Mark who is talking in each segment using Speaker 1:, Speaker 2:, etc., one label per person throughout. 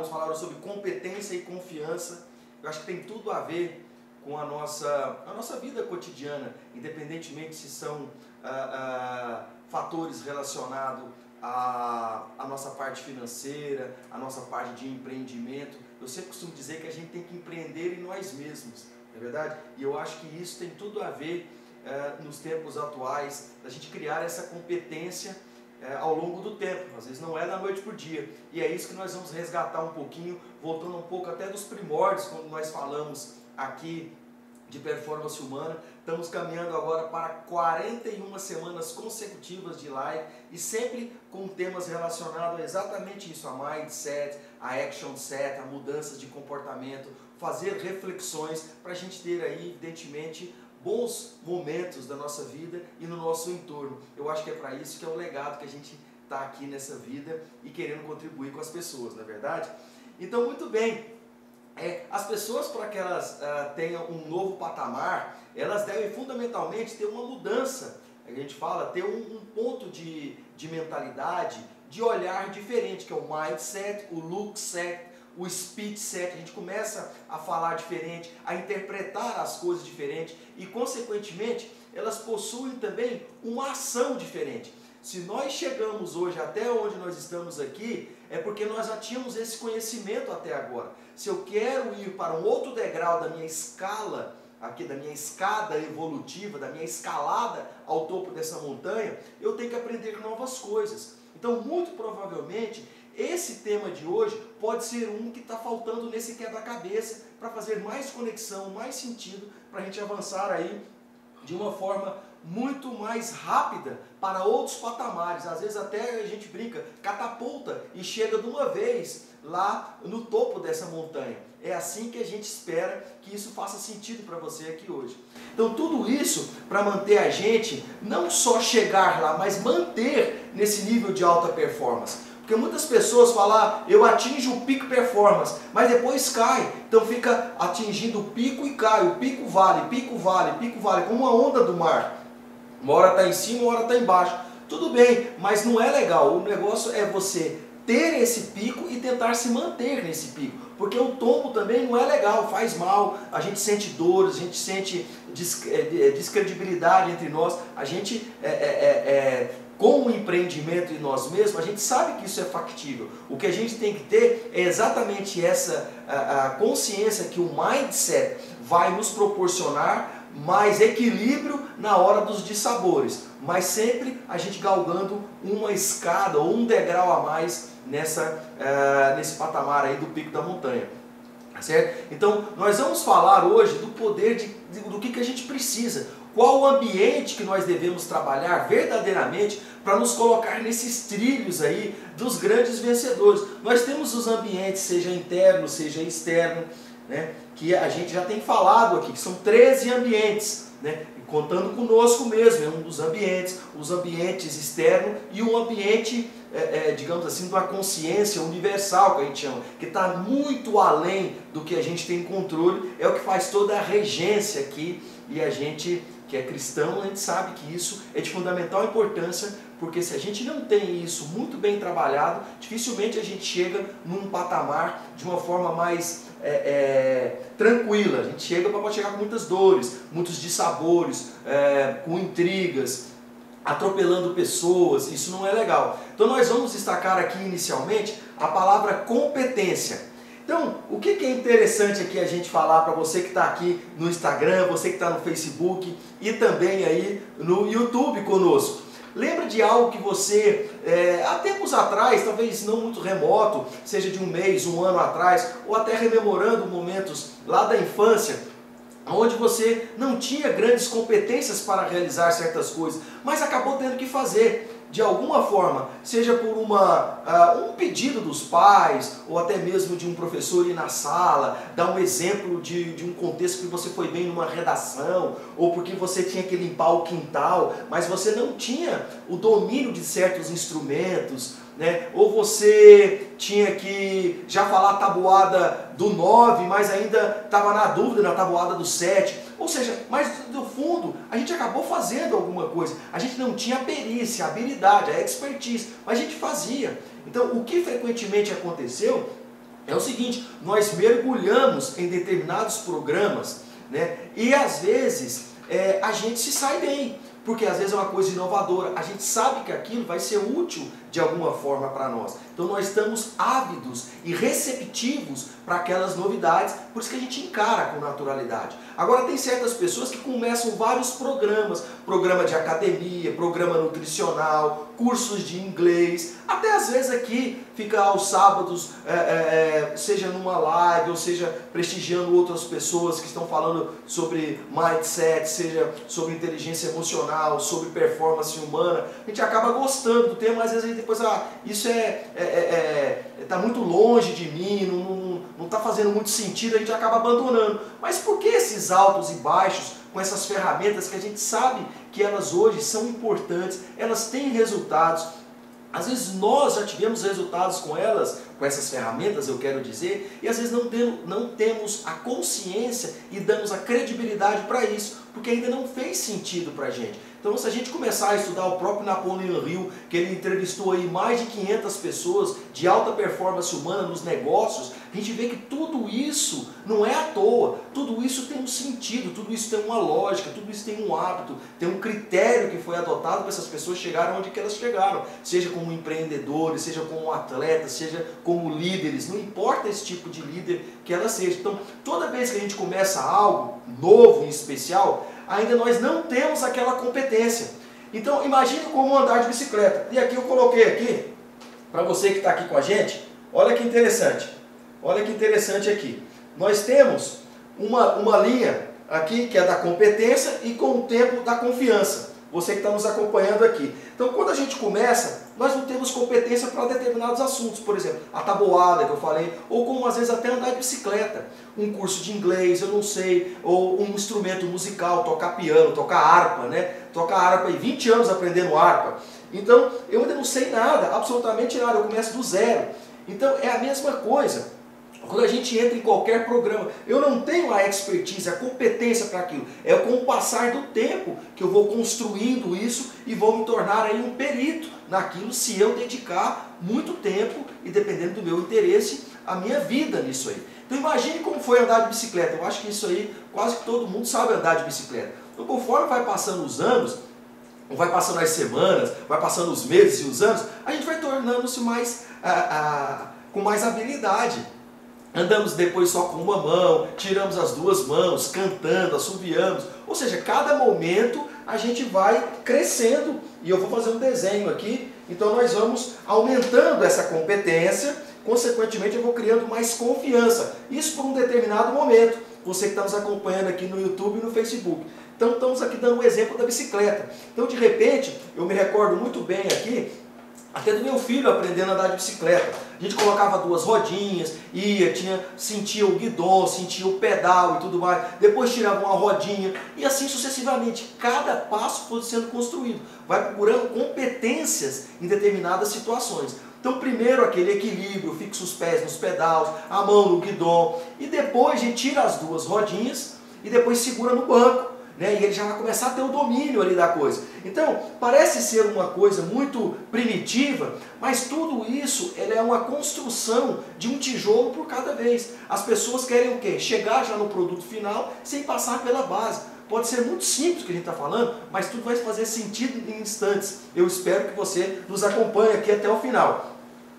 Speaker 1: Vamos falar sobre competência e confiança. Eu acho que tem tudo a ver com a nossa, a nossa vida cotidiana, independentemente se são ah, ah, fatores relacionados à, à nossa parte financeira, à nossa parte de empreendimento. Eu sempre costumo dizer que a gente tem que empreender em nós mesmos, não é verdade? E eu acho que isso tem tudo a ver ah, nos tempos atuais, da gente criar essa competência é, ao longo do tempo, às vezes não é da noite o dia. E é isso que nós vamos resgatar um pouquinho, voltando um pouco até dos primórdios, quando nós falamos aqui de performance humana. Estamos caminhando agora para 41 semanas consecutivas de live e sempre com temas relacionados a exatamente isso, a mindset, a action set, a mudanças de comportamento, fazer reflexões para a gente ter aí, evidentemente, bons momentos da nossa vida e no nosso entorno. Eu acho que é para isso que é o legado que a gente está aqui nessa vida e querendo contribuir com as pessoas, não é verdade? Então, muito bem. É, as pessoas, para que elas uh, tenham um novo patamar, elas devem fundamentalmente ter uma mudança. A gente fala, ter um, um ponto de, de mentalidade, de olhar diferente, que é o mindset, o look set, o speech set, a gente começa a falar diferente, a interpretar as coisas diferente e, consequentemente, elas possuem também uma ação diferente. Se nós chegamos hoje até onde nós estamos aqui, é porque nós já tínhamos esse conhecimento até agora. Se eu quero ir para um outro degrau da minha escala, aqui da minha escada evolutiva, da minha escalada ao topo dessa montanha, eu tenho que aprender novas coisas. Então, muito provavelmente, esse tema de hoje pode ser um que está faltando nesse quebra-cabeça para fazer mais conexão, mais sentido, para a gente avançar aí de uma forma muito mais rápida para outros patamares. Às vezes até a gente brinca, catapulta e chega de uma vez lá no topo dessa montanha. É assim que a gente espera que isso faça sentido para você aqui hoje. Então tudo isso para manter a gente não só chegar lá, mas manter nesse nível de alta performance. Porque muitas pessoas falam, ah, eu atinjo o pico performance, mas depois cai. Então fica atingindo o pico e cai. O pico vale, pico vale, pico vale, como uma onda do mar. Uma hora está em cima, uma hora está embaixo. Tudo bem, mas não é legal. O negócio é você ter esse pico e tentar se manter nesse pico. Porque o tombo também não é legal, faz mal, a gente sente dores, a gente sente é, descredibilidade entre nós, a gente é, é, é com o empreendimento em nós mesmos, a gente sabe que isso é factível. O que a gente tem que ter é exatamente essa a, a consciência que o mindset vai nos proporcionar mais equilíbrio na hora dos dissabores, mas sempre a gente galgando uma escada ou um degrau a mais nessa, uh, nesse patamar aí do pico da montanha. Certo? Então, nós vamos falar hoje do poder de, de do que, que a gente precisa, qual o ambiente que nós devemos trabalhar verdadeiramente para nos colocar nesses trilhos aí dos grandes vencedores. Nós temos os ambientes, seja interno, seja externo, né, que a gente já tem falado aqui, que são 13 ambientes, né, contando conosco mesmo, é um dos ambientes, os ambientes externos e o ambiente, é, é, digamos assim, de uma consciência universal que a gente chama, que está muito além do que a gente tem controle, é o que faz toda a regência aqui e a gente que é cristão, a gente sabe que isso é de fundamental importância, porque se a gente não tem isso muito bem trabalhado, dificilmente a gente chega num patamar de uma forma mais é, é, tranquila. A gente chega para chegar com muitas dores, muitos dissabores, é, com intrigas, atropelando pessoas, isso não é legal. Então nós vamos destacar aqui inicialmente a palavra competência. Então, o que, é interessante aqui a gente falar para você que está aqui no Instagram, você que está no Facebook e também aí no YouTube conosco. Lembra de algo que você, é, há tempos atrás, talvez não muito remoto, seja de um mês, um ano atrás, ou até rememorando momentos lá da infância, onde você não tinha grandes competências para realizar certas coisas, mas acabou tendo que fazer de alguma forma, seja por uma, uh, um pedido dos pais, ou até mesmo de um professor ir na sala, dar um exemplo de, de um contexto que você foi bem numa redação, ou porque você tinha que limpar o quintal, mas você não tinha o domínio de certos instrumentos, né? ou você tinha que já falar a tabuada do 9, mas ainda estava na dúvida na tabuada do 7. Ou seja, mas no fundo a gente acabou fazendo alguma coisa. A gente não tinha perícia, habilidade, a expertise, mas a gente fazia. Então o que frequentemente aconteceu é o seguinte, nós mergulhamos em determinados programas, né? E às vezes é, a gente se sai bem, porque às vezes é uma coisa inovadora, a gente sabe que aquilo vai ser útil de alguma forma para nós. Então nós estamos ávidos e receptivos para aquelas novidades, por isso que a gente encara com naturalidade. Agora tem certas pessoas que começam vários programas, programa de academia, programa nutricional, cursos de inglês, até às vezes aqui fica aos sábados, é, é, é seja numa live ou seja prestigiando outras pessoas que estão falando sobre mindset, seja sobre inteligência emocional, sobre performance humana. A gente acaba gostando do tema, às vezes a gente depois, ah, isso é, é, é, é tá muito longe de mim, não está fazendo muito sentido, a gente acaba abandonando. Mas por que esses altos e baixos com essas ferramentas que a gente sabe que elas hoje são importantes, elas têm resultados, às vezes nós já tivemos resultados com elas, com essas ferramentas, eu quero dizer, e às vezes não, tem, não temos a consciência e damos a credibilidade para isso, porque ainda não fez sentido para a gente. Então, se a gente começar a estudar o próprio Napoleon Hill, que ele entrevistou aí mais de 500 pessoas de alta performance humana nos negócios, a gente vê que tudo isso não é à toa, tudo isso tem um sentido, tudo isso tem uma lógica, tudo isso tem um hábito, tem um critério que foi adotado para essas pessoas chegarem onde elas chegaram, seja como empreendedores, seja como atletas, seja como líderes, não importa esse tipo de líder que ela seja. Então, toda vez que a gente começa algo novo, em especial, ainda nós não temos aquela competência. Então imagine como andar de bicicleta. E aqui eu coloquei aqui, para você que está aqui com a gente, olha que interessante. Olha que interessante aqui. Nós temos uma, uma linha aqui que é da competência e com o tempo da confiança você que está nos acompanhando aqui. Então, quando a gente começa, nós não temos competência para determinados assuntos, por exemplo, a tabuada que eu falei, ou como às vezes até andar de bicicleta, um curso de inglês, eu não sei, ou um instrumento musical, tocar piano, tocar harpa, né? Tocar harpa aí, 20 anos aprendendo harpa. Então, eu ainda não sei nada, absolutamente nada, eu começo do zero. Então, é a mesma coisa. Quando a gente entra em qualquer programa, eu não tenho a expertise, a competência para aquilo. É com o passar do tempo que eu vou construindo isso e vou me tornar aí um perito naquilo se eu dedicar muito tempo e dependendo do meu interesse, a minha vida nisso aí. Então imagine como foi andar de bicicleta. Eu acho que isso aí quase que todo mundo sabe andar de bicicleta. Então conforme vai passando os anos, vai passando as semanas, vai passando os meses e os anos, a gente vai tornando-se mais ah, ah, com mais habilidade. Andamos depois só com uma mão, tiramos as duas mãos, cantando, assobiamos. Ou seja, cada momento a gente vai crescendo. E eu vou fazer um desenho aqui. Então nós vamos aumentando essa competência. Consequentemente eu vou criando mais confiança. Isso por um determinado momento. Você que está nos acompanhando aqui no YouTube e no Facebook. Então estamos aqui dando um exemplo da bicicleta. Então de repente, eu me recordo muito bem aqui até do meu filho aprendendo a andar de bicicleta. A gente colocava duas rodinhas, ia, tinha, sentia o guidão, sentia o pedal e tudo mais. Depois tirava uma rodinha e assim sucessivamente. Cada passo foi sendo construído. Vai procurando competências em determinadas situações. Então, primeiro aquele equilíbrio, fixa os pés nos pedais, a mão no guidão. E depois a gente tira as duas rodinhas e depois segura no banco né? e ele já vai começar a ter o domínio ali da coisa. Então, parece ser uma coisa muito primitiva, mas tudo isso é uma construção de um tijolo por cada vez. As pessoas querem o quê? Chegar já no produto final sem passar pela base. Pode ser muito simples o que a gente está falando, mas tudo vai fazer sentido em instantes. Eu espero que você nos acompanhe aqui até o final.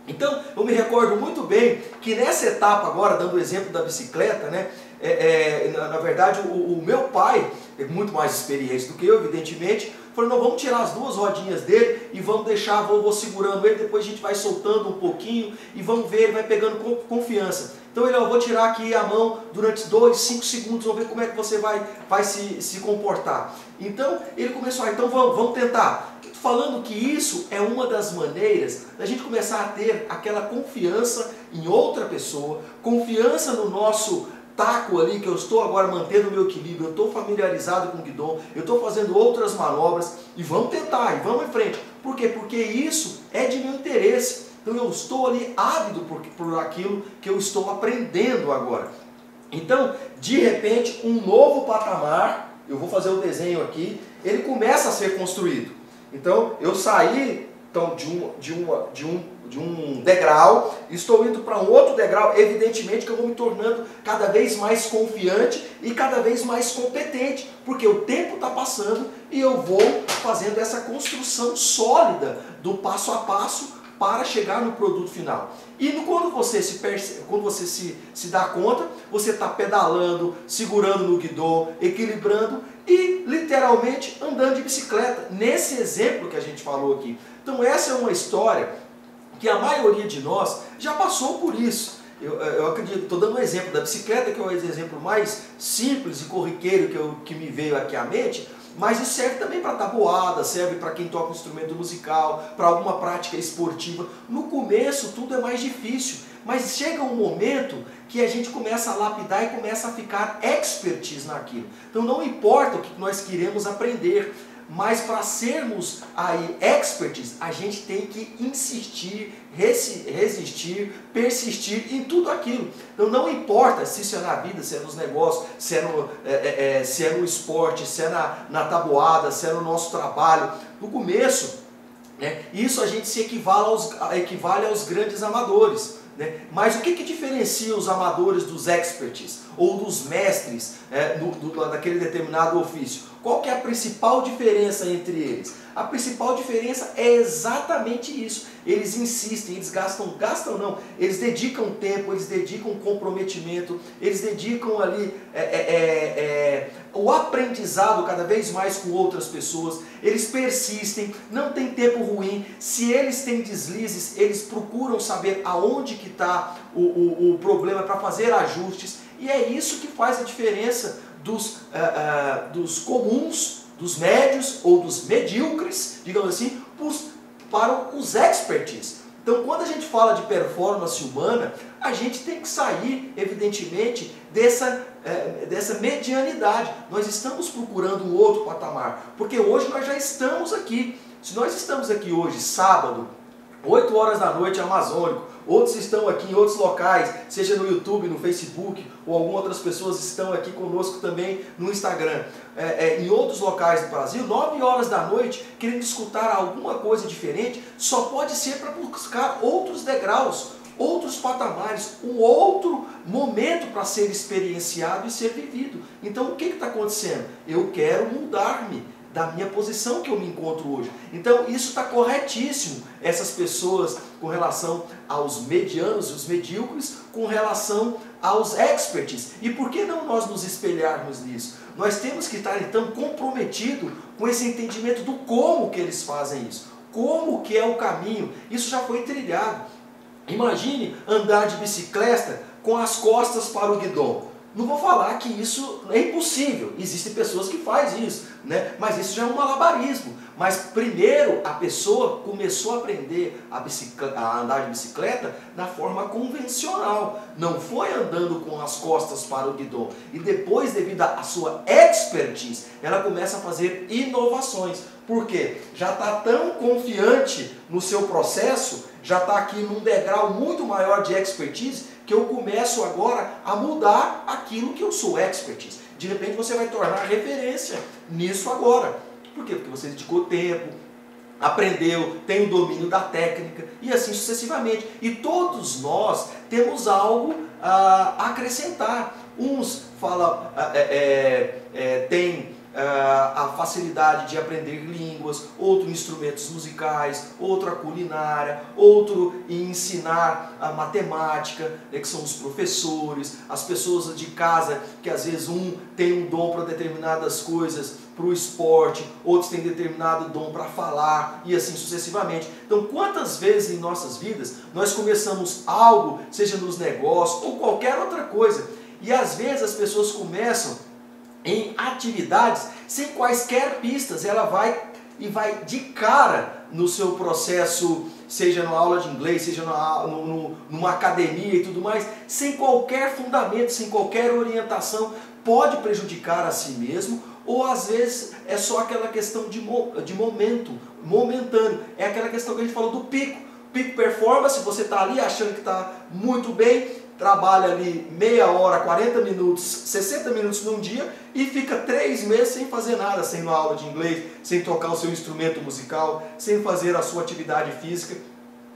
Speaker 1: Então, eu me recordo muito bem que nessa etapa agora, dando o exemplo da bicicleta, né, é, é, na, na, verdade, o, o, meu pai, é muito mais experiente do que eu, evidentemente, falou, não, vamos tirar as duas rodinhas dele e vamos deixar, vou, vou segurando ele, depois a gente vai soltando um pouquinho e vamos ver, ele vai pegando confiança. Então ele, ó, vou tirar aqui a mão durante dois, cinco segundos, vamos ver como é que você vai, vai se, se comportar. Então ele começou, ah, então vamos, vamos tentar. Falando que isso é uma das maneiras da gente começar a ter aquela confiança em outra pessoa, confiança no nosso taco ali que eu estou agora mantendo o meu equilíbrio, eu estou familiarizado com o guidão, eu estou fazendo outras manobras e vamos tentar, e vamos em frente. Por quê? Porque isso é de meu interesse. Então eu estou ali ávido por, por aquilo que eu estou aprendendo agora. Então, de repente, um novo patamar, eu vou fazer o desenho aqui, ele começa a ser construído. Então, eu saí então, de um, de uma, de um, de um degrau, estou indo para um outro degrau, evidentemente que eu vou me tornando cada vez mais confiante e cada vez mais competente, porque o tempo está passando e eu vou fazendo essa construção sólida do passo a passo para chegar no produto final. E quando você se, quando você se, se dá conta, você está pedalando, segurando no guidão, equilibrando e literalmente andando de bicicleta. Nesse exemplo que a gente falou aqui. Então essa é uma história que a maioria de nós já passou por isso. Eu, eu acredito, estou dando um exemplo da bicicleta, que é o exemplo mais simples e corriqueiro que, eu, que me veio aqui à mente, mas isso serve também para tabuada, serve para quem toca um instrumento musical, para alguma prática esportiva. No começo tudo é mais difícil, mas chega um momento que a gente começa a lapidar e começa a ficar expertise naquilo. Então não importa o que nós queremos aprender, mas para sermos aí experts, a gente tem que insistir, resistir, persistir em tudo aquilo. Então não importa se isso é na vida, se é nos negócios, se é no, é, é, é, se é no esporte, se é na, na tabuada, se é no nosso trabalho. No começo, né, isso a gente se equivale aos, equivale aos grandes amadores. Né? Mas o que, que diferencia os amadores dos experts ou dos mestres é, do, do, daquele determinado ofício? Qual que é a principal diferença entre eles? A principal diferença é exatamente isso. Eles insistem, eles gastam, gastam não, eles dedicam tempo, eles dedicam comprometimento, eles dedicam ali é, é, é, é o aprendizado cada vez mais com outras pessoas, eles persistem, não tem tempo ruim, se eles têm deslizes, eles procuram saber aonde que está o, o, o problema para fazer ajustes, e é isso que faz a diferença dos, uh, uh, dos comuns, dos médios ou dos medíocres, digamos assim, pros, para os experts. Então, quando a gente fala de performance humana, a gente tem que sair, evidentemente, dessa, é, dessa medianidade. Nós estamos procurando um outro patamar, porque hoje nós já estamos aqui. Se nós estamos aqui hoje, sábado, 8 horas da noite, amazônico, outros estão aqui em outros locais, seja no YouTube, no Facebook, ou algumas outras pessoas estão aqui conosco também no Instagram, é, é, em outros locais do Brasil, 9 horas da noite, querendo escutar alguma coisa diferente, só pode ser para buscar outros degraus, outros patamares, um outro momento para ser experienciado e ser vivido. Então o que está acontecendo? Eu quero mudar-me da minha posição que eu me encontro hoje. Então isso está corretíssimo, essas pessoas com relação aos medianos e os medíocres, com relação aos experts. E por que não nós nos espelharmos nisso? Nós temos que estar então comprometido com esse entendimento do como que eles fazem isso, como que é o caminho. Isso já foi trilhado. Imagine andar de bicicleta com as costas para o guidão. Não vou falar que isso é impossível, existem pessoas que fazem isso, né? mas isso já é um malabarismo. Mas primeiro a pessoa começou a aprender a, a, andar de bicicleta da forma convencional, não foi andando com as costas para o guidão. E depois, devido à sua expertise, ela começa a fazer inovações. Por quê? Já está tão confiante no seu processo, já está aqui num degrau muito maior de expertise, que eu começo agora a mudar aquilo que eu sou expertise. De repente você vai tornar referência nisso agora. Por quê? Porque você dedicou tempo, aprendeu, tem o domínio da técnica e assim sucessivamente. E todos nós temos algo a acrescentar. Uns falam, é, é, é, tem ah, a facilidade de aprender línguas, outro instrumentos musicais, outra culinária, outro em ensinar a matemática, né, que são os professores, as pessoas de casa, que às vezes um tem um dom para determinadas coisas, para o esporte, outros têm determinado dom para falar e assim sucessivamente. Então, quantas vezes em nossas vidas nós começamos algo, seja nos negócios ou qualquer outra coisa, e às vezes as pessoas começam em atividades sem quaisquer pistas. Ela vai e vai de cara no seu processo, seja na aula de inglês, seja na, no, numa academia e tudo mais, sem qualquer fundamento, sem qualquer orientação, pode prejudicar a si mesmo, ou às vezes é só aquela questão de, de momento, momentâneo. É aquela questão que a gente falou do pico. Pico performance, você está ali achando que está muito bem, trabalha ali meia hora, 40 minutos, 60 minutos num dia e fica três meses sem fazer nada, sem uma aula de inglês, sem tocar o seu instrumento musical, sem fazer a sua atividade física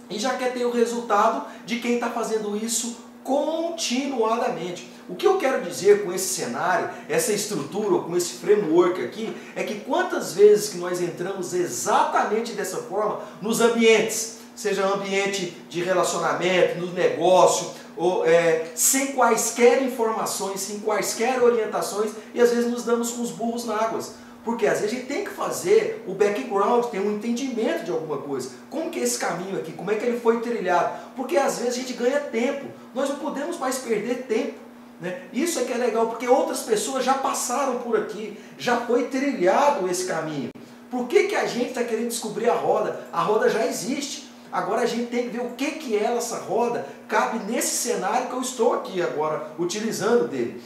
Speaker 1: e já quer ter o resultado de quem está fazendo isso continuadamente. O que eu quero dizer com esse cenário, essa estrutura, com esse framework aqui, é que quantas vezes que nós entramos exatamente dessa forma nos ambientes, seja ambiente de relacionamento, no negócio, ou, é, sem quaisquer informações, sem quaisquer orientações, e às vezes nos damos com os burros na água. Porque às vezes a gente tem que fazer o background, ter um entendimento de alguma coisa. Como que é esse caminho aqui? Como é que ele foi trilhado? Porque às vezes a gente ganha tempo. Nós não podemos mais perder tempo. Né? Isso é que é legal, porque outras pessoas já passaram por aqui, já foi trilhado esse caminho. Por que, que a gente está querendo descobrir a roda? A roda já existe. Agora a gente tem que ver o que, que é essa roda cabe nesse cenário que eu estou aqui agora utilizando dele.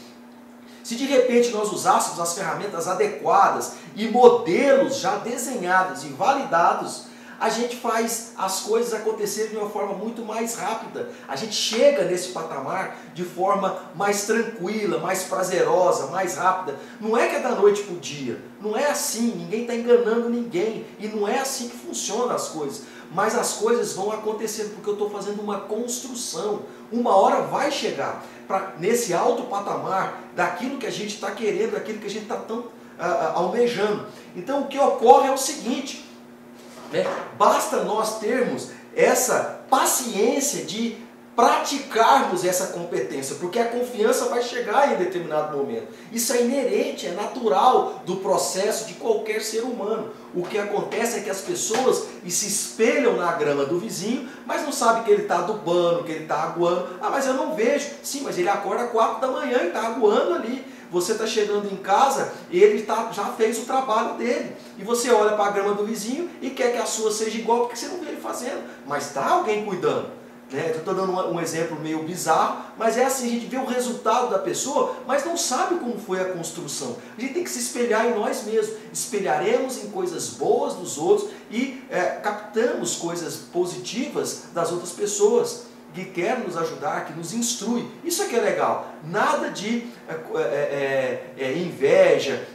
Speaker 1: Se de repente nós usássemos as ferramentas adequadas e modelos já desenhados e validados, a gente faz as coisas acontecerem de uma forma muito mais rápida. A gente chega nesse patamar de forma mais tranquila, mais prazerosa, mais rápida. Não é que é da noite para o dia. Não é assim. Ninguém está enganando ninguém. E não é assim que funcionam as coisas. Mas as coisas vão acontecendo porque eu estou fazendo uma construção. Uma hora vai chegar pra, nesse alto patamar daquilo que a gente está querendo, daquilo que a gente está tão uh, almejando. Então o que ocorre é o seguinte: né? basta nós termos essa paciência de praticarmos essa competência, porque a confiança vai chegar em determinado momento. Isso é inerente, é natural do processo de qualquer ser humano. O que acontece é que as pessoas se espelham na grama do vizinho, mas não sabem que ele está adubando, que ele está aguando. Ah, mas eu não vejo. Sim, mas ele acorda às quatro da manhã e está aguando ali. Você está chegando em casa, ele tá, já fez o trabalho dele. E você olha para a grama do vizinho e quer que a sua seja igual, porque você não vê ele fazendo. Mas está alguém cuidando. Né? Estou dando um, exemplo meio bizarro, mas é assim, a gente vê o resultado da pessoa, mas não sabe como foi a construção. A gente tem que se espelhar em nós mesmos. Espelharemos em coisas boas dos outros e é, captamos coisas positivas das outras pessoas que querem nos ajudar, que nos instrui. Isso é que é legal. Nada de é, é, é, é inveja,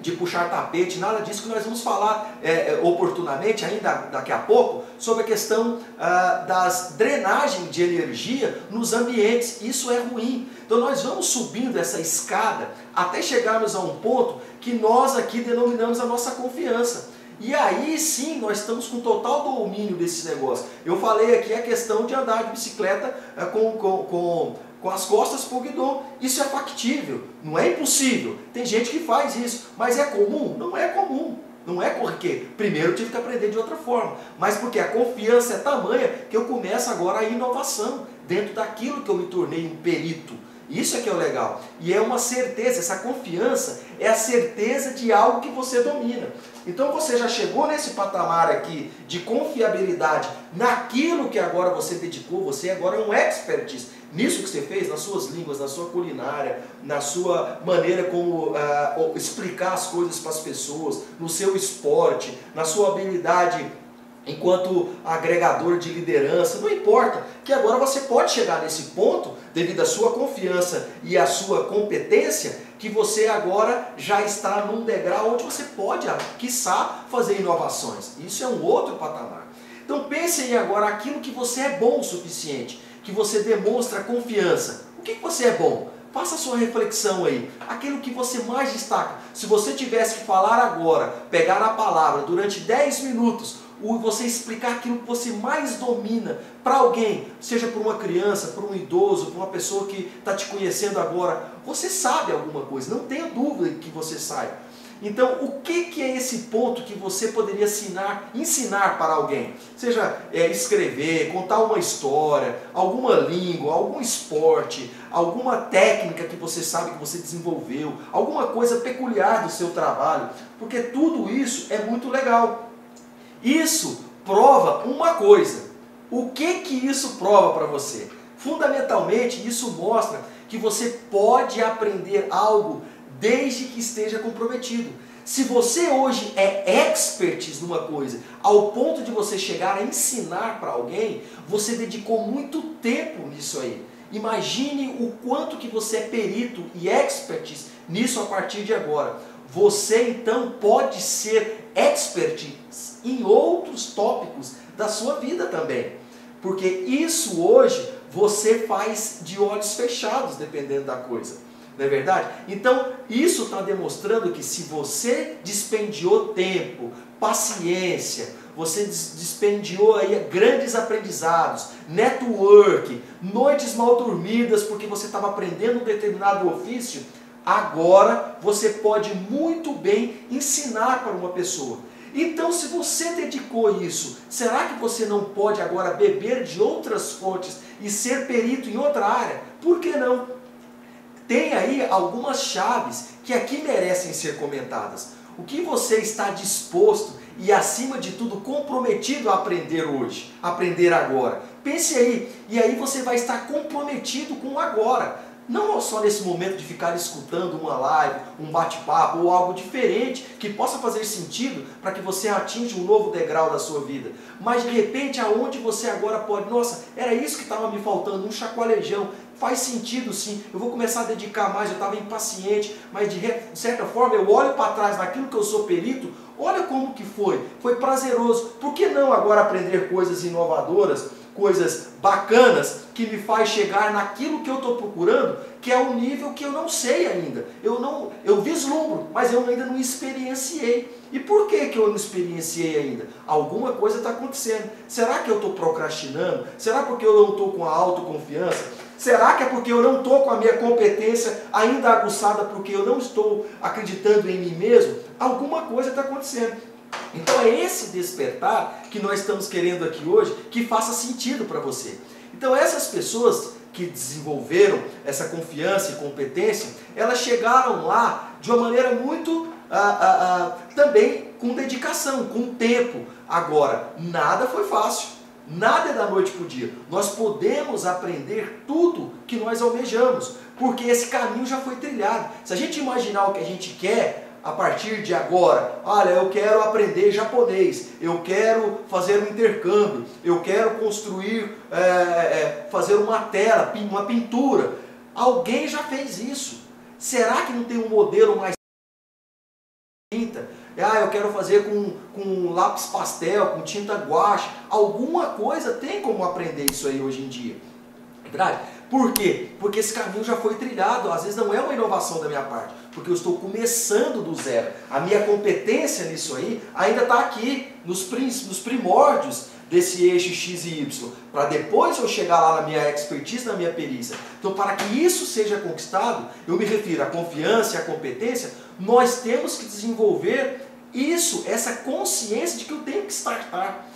Speaker 1: de puxar tapete, nada disso que nós vamos falar é, é, oportunamente ainda daqui a pouco sobre a questão ah, das drenagem de energia nos ambientes. Isso é ruim. Então nós vamos subindo essa escada até chegarmos a um ponto que nós aqui denominamos a nossa confiança. E aí sim nós estamos com total domínio desse negócio. Eu falei aqui a questão de andar de bicicleta é, com, com, com com as costas para o. Isso é factível, não é impossível. Tem gente que faz isso, mas é comum? Não é comum. Não é porque primeiro tive que aprender de outra forma, mas porque a confiança é tamanha que eu começo agora a inovação dentro daquilo que eu me tornei um perito. Isso é que é o legal. E é uma certeza, essa confiança é a certeza de algo que você domina. Então você já chegou nesse patamar aqui de confiabilidade naquilo que agora você dedicou, você agora é um expert nisso que você fez, nas suas línguas, na sua culinária, na sua maneira como uh, explicar as coisas para as pessoas, no seu esporte, na sua habilidade enquanto agregador de liderança, não importa, que agora você pode chegar nesse ponto, devido à sua confiança e à sua competência, que você agora já está num degrau onde você pode, quiçá, fazer inovações. Isso é um outro patamar. Então pense aí agora aquilo que você é bom o suficiente, que você demonstra confiança. O que, você é bom? Faça a sua reflexão aí. Aquilo que você mais destaca. Se você tivesse que falar agora, pegar a palavra durante 10 minutos, você explicar aquilo que você mais domina para alguém, seja para uma criança, para um idoso, para uma pessoa que está te conhecendo agora, você sabe alguma coisa, não tenha dúvida que você saiba. Então, o que, que é esse ponto que você poderia ensinar, ensinar para alguém? Seja é, escrever, contar uma história, alguma língua, algum esporte, alguma técnica que você sabe que você desenvolveu, alguma coisa peculiar do seu trabalho, porque tudo isso é muito legal. Isso prova uma coisa. O que que isso prova para você? Fundamentalmente, isso mostra que você pode aprender algo desde que esteja comprometido. Se você hoje é expert numa coisa, ao ponto de você chegar a ensinar para alguém, você dedicou muito tempo nisso aí. Imagine o quanto que você é perito e expertise nisso a partir de agora. Você então pode ser expert em outros tópicos da sua vida também. Porque isso hoje você faz de olhos fechados, dependendo da coisa. Não é verdade? Então, isso está demonstrando que se você dispendiou tempo, paciência, você dispendiou aí grandes aprendizados, network, noites mal dormidas porque você estava aprendendo um determinado ofício, agora você pode muito bem ensinar para uma pessoa. Então, se você dedicou isso, será que você não pode agora beber de outras fontes e ser perito em outra área? Por que não? Tem aí algumas chaves que aqui merecem ser comentadas. O que você está disposto e, acima de tudo, comprometido a aprender hoje, aprender agora? Pense aí, e aí você vai estar comprometido com o agora. Não só nesse momento de ficar escutando uma live, um bate-papo ou algo diferente que possa fazer sentido para que você atinja um novo degrau da sua vida, mas de repente aonde você agora pode, nossa, era isso que estava me faltando, um chacoalejão, faz sentido sim, eu vou começar a dedicar mais, eu estava impaciente, mas de, de certa forma eu olho para trás naquilo que eu sou perito, olha como que foi, foi prazeroso, por que não agora aprender coisas inovadoras, coisas bacanas que me faz chegar naquilo que eu estou procurando, que é um nível que eu não sei ainda. Eu não, eu vislumbro, mas eu ainda não experienciei. E por que, que eu não experienciei ainda? Alguma coisa está acontecendo. Será que eu estou procrastinando? Será porque eu não estou com a autoconfiança? Será que é porque eu não estou com a minha competência ainda aguçada, porque eu não estou acreditando em mim mesmo? Alguma coisa está acontecendo. Então é esse despertar que nós estamos querendo aqui hoje que faça sentido para você. Então essas pessoas que desenvolveram essa confiança e competência, elas chegaram lá de uma maneira muito ah, ah, ah, também com dedicação, com tempo. Agora, nada foi fácil. Nada é da noite para o dia. Nós podemos aprender tudo que nós almejamos, porque esse caminho já foi trilhado. Se a gente imaginar o que a gente quer, a partir de agora, olha, eu quero aprender japonês, eu quero fazer um intercâmbio, eu quero construir, é, é, fazer uma tela, uma pintura. Alguém já fez isso. Será que não tem um modelo mais pinta? Ah, eu quero fazer com, com lápis pastel, com tinta guache. Alguma coisa tem como aprender isso aí hoje em dia. Verdade? Por quê? Porque esse caminho já foi trilhado, às vezes não é uma inovação da minha parte, porque eu estou começando do zero. A minha competência nisso aí ainda está aqui, nos, nos primórdios desse eixo X e Y, para depois eu chegar lá na minha expertise, na minha perícia. Então, para que isso seja conquistado, eu me refiro à confiança e à competência, nós temos que desenvolver isso, essa consciência de que eu tenho que startar.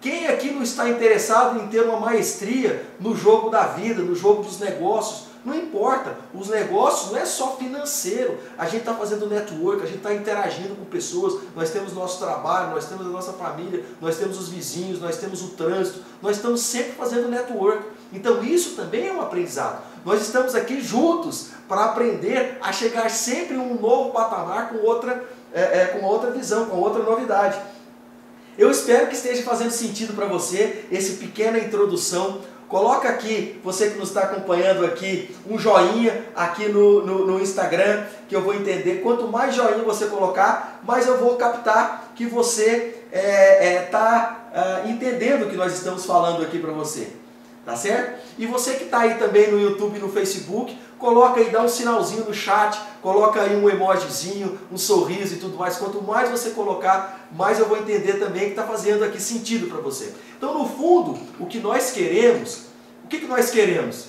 Speaker 1: Quem aqui não está interessado em ter uma maestria no jogo da vida, no jogo dos negócios? Não importa, os negócios não é só financeiro. A gente está fazendo network, a gente está interagindo com pessoas, nós temos nosso trabalho, nós temos a nossa família, nós temos os vizinhos, nós temos o trânsito, nós estamos sempre fazendo network. Então isso também é um aprendizado. Nós estamos aqui juntos para aprender a chegar sempre em um novo patamar com outra, é, é, com outra visão, com outra novidade. Eu espero que esteja fazendo sentido para você essa pequena introdução. Coloca aqui, você que nos está acompanhando aqui, um joinha aqui no, no, no, Instagram, que eu vou entender. Quanto mais joinha você colocar, mais eu vou captar que você está é, é, tá, uh, entendendo o que nós estamos falando aqui para você. Tá certo? E você que está aí também no YouTube e no Facebook, coloca aí, dá um sinalzinho no chat, coloca aí um emojizinho, um sorriso e tudo mais. Quanto mais você colocar, mais eu vou entender também que está fazendo aqui sentido para você. Então, no fundo, o que nós queremos, o que, que nós queremos?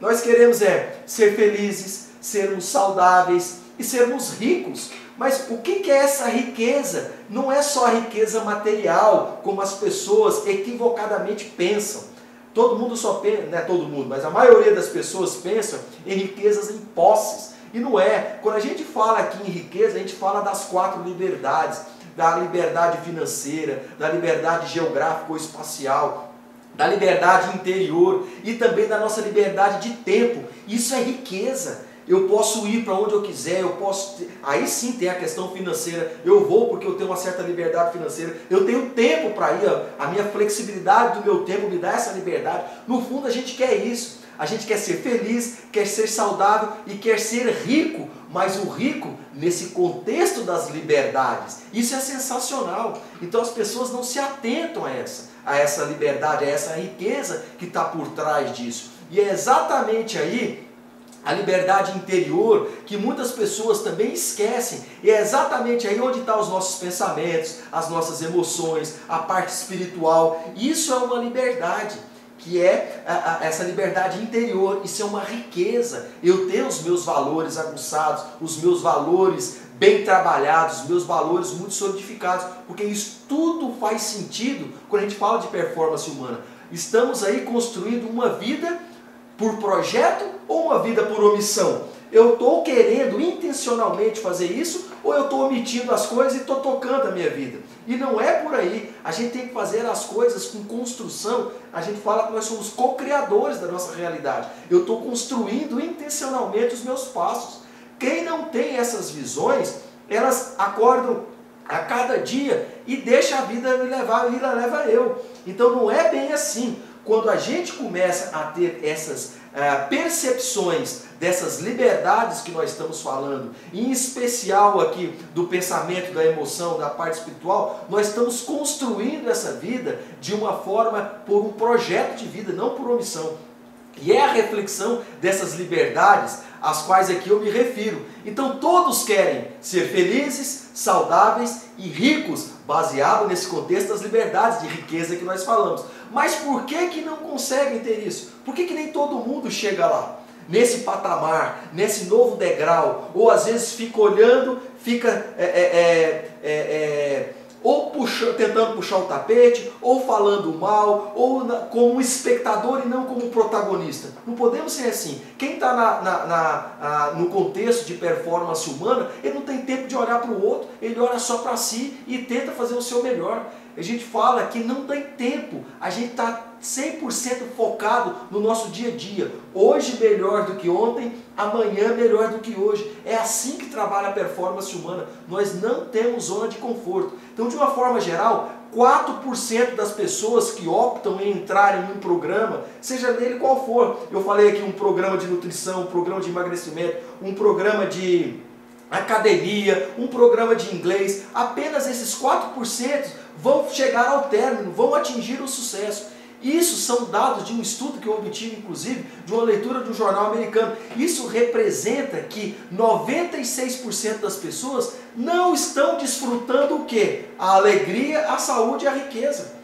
Speaker 1: Nós queremos é ser felizes, sermos saudáveis e sermos ricos. Mas o que é essa riqueza? Não é só a riqueza material, como as pessoas equivocadamente pensam. Todo mundo só pensa, não é todo mundo, mas a maioria das pessoas pensam em riquezas em posses. E não é. Quando a gente fala aqui em riqueza, a gente fala das quatro liberdades: da liberdade financeira, da liberdade geográfica ou espacial, da liberdade interior e também da nossa liberdade de tempo. Isso é riqueza eu posso ir para onde eu quiser, eu posso. Aí sim tem a questão financeira. Eu vou porque eu tenho uma certa liberdade financeira. Eu tenho tempo para ir. A minha flexibilidade do meu tempo me dá essa liberdade. No fundo a gente quer isso. A gente quer ser feliz, quer ser saudável e quer ser rico, mas o rico nesse contexto das liberdades. Isso é sensacional. Então as pessoas não se atentam a essa, a essa liberdade, a essa riqueza que está por trás disso. E é exatamente aí a liberdade interior que muitas pessoas também esquecem. E é exatamente aí onde estão os nossos pensamentos, as nossas emoções, a parte espiritual. Isso é uma liberdade que é a, a, essa liberdade interior, isso é uma riqueza. Eu ter os meus valores aguçados, os meus valores bem trabalhados, os meus valores muito solidificados, porque isso tudo faz sentido quando a gente fala de performance humana. Estamos aí construindo uma vida por projeto ou uma vida por omissão? Eu estou querendo intencionalmente fazer isso ou eu estou omitindo as coisas e estou tocando a minha vida? E não é por aí. A gente tem que fazer as coisas com construção. A gente fala que nós somos co-criadores da nossa realidade. Eu estou construindo intencionalmente os meus passos. Quem não tem essas visões, elas acordam a cada dia e deixa a vida me levar, a vida leva eu. Então não é bem assim. Quando a gente começa a ter essas uh, percepções dessas liberdades que nós estamos falando, em especial aqui do pensamento, da emoção, da parte espiritual, nós estamos construindo essa vida de uma forma por um projeto de vida, não por omissão. E é a reflexão dessas liberdades às quais aqui eu me refiro. Então todos querem ser felizes, saudáveis e ricos, baseado nesse contexto das liberdades de riqueza que nós falamos. Mas por que que não conseguem ter isso? Por que que nem todo mundo chega lá? Nesse patamar, nesse novo degrau, ou às vezes fica olhando, fica é, é, é, é ou puxa, tentando puxar o tapete, ou falando mal, ou na, como espectador e não como protagonista. Não podemos ser assim. Quem está no contexto de performance humana, ele não tem tempo de olhar para o outro, ele olha só para si e tenta fazer o seu melhor. A gente fala que não tem tempo, a gente está 100% focado no nosso dia a dia. Hoje melhor do que ontem, amanhã melhor do que hoje. É assim que trabalha a performance humana. Nós não temos zona de conforto. Então, de uma forma geral, 4% das pessoas que optam em entrar em um programa, seja nele qual for, eu falei aqui um programa de nutrição, um programa de emagrecimento, um programa de academia, um programa de inglês, apenas esses 4% vão chegar ao término, vão atingir o sucesso. Isso são dados de um estudo que eu obtive, inclusive, de uma leitura de um jornal americano. Isso representa que 96% das pessoas não estão desfrutando o quê? A alegria, a saúde e a riqueza.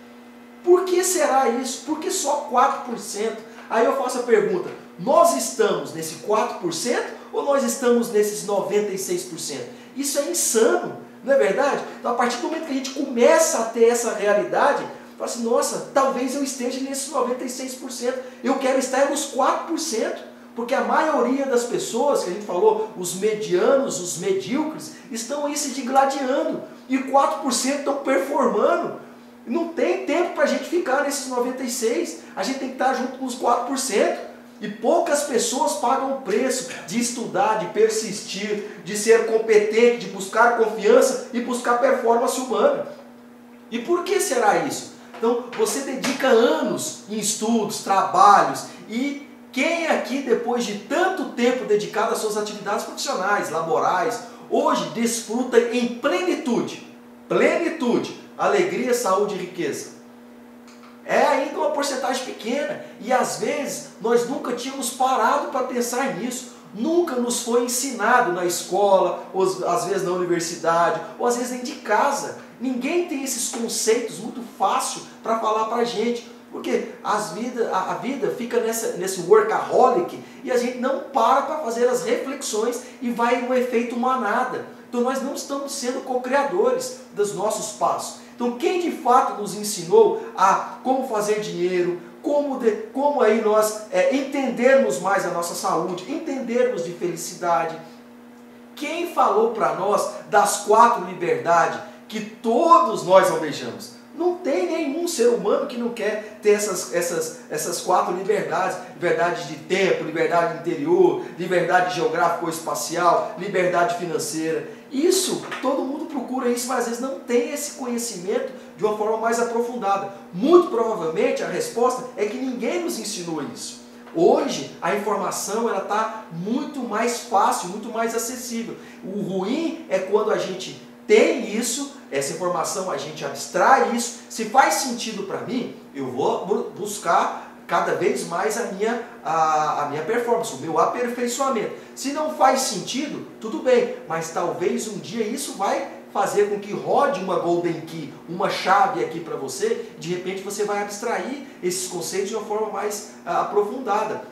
Speaker 1: Por que será isso? Por que só 4%? Aí eu faço a pergunta: nós estamos nesse 4% ou nós estamos nesses 96%? Isso é insano, não é verdade? Então, a partir do momento que a gente começa a ter essa realidade, fala assim: nossa, talvez eu esteja nesses 96%, eu quero estar nos 4%. Porque a maioria das pessoas que a gente falou, os medianos, os medíocres, estão aí se digladiando. E 4% estão performando. Não tem tempo para a gente ficar nesses 96%. A gente tem que estar junto com os 4%. E poucas pessoas pagam o preço de estudar, de persistir, de ser competente, de buscar confiança e buscar performance humana. E por que será isso? Então, você dedica anos em estudos, trabalhos e quem aqui, depois de tanto tempo dedicado às suas atividades profissionais, laborais, hoje desfruta em plenitude, plenitude, alegria, saúde e riqueza? É ainda uma porcentagem pequena e às vezes nós nunca tínhamos parado para pensar nisso. Nunca nos foi ensinado na escola, ou às vezes na universidade, ou às vezes dentro de casa. Ninguém tem esses conceitos muito fácil para falar para a gente. Porque as vida, a, a, vida fica nessa, nesse workaholic e a gente não para para fazer as reflexões e vai no efeito manada. Então nós não estamos sendo co-criadores dos nossos passos. Então quem de fato nos ensinou a como fazer dinheiro, como, de, como aí nós é, entendermos mais a nossa saúde, entendermos de felicidade. Quem falou para nós das quatro liberdades que todos nós almejamos? Não tem nenhum ser humano que não quer ter essas, essas, essas quatro liberdades: liberdade de tempo, liberdade interior, liberdade geográfico ou espacial, liberdade financeira. Isso, todo mundo procura isso, mas às vezes não tem esse conhecimento de uma forma mais aprofundada. Muito provavelmente a resposta é que ninguém nos ensinou isso. Hoje a informação ela está muito mais fácil, muito mais acessível. O ruim é quando a gente tem isso, essa informação a gente abstrai isso. Se faz sentido para mim, eu vou buscar cada vez mais a minha, a, a minha performance, o meu aperfeiçoamento. Se não faz sentido, tudo bem, mas talvez um dia isso vai fazer com que rode uma golden key, uma chave aqui para você, de repente você vai abstrair esses conceitos de uma forma mais uh, aprofundada.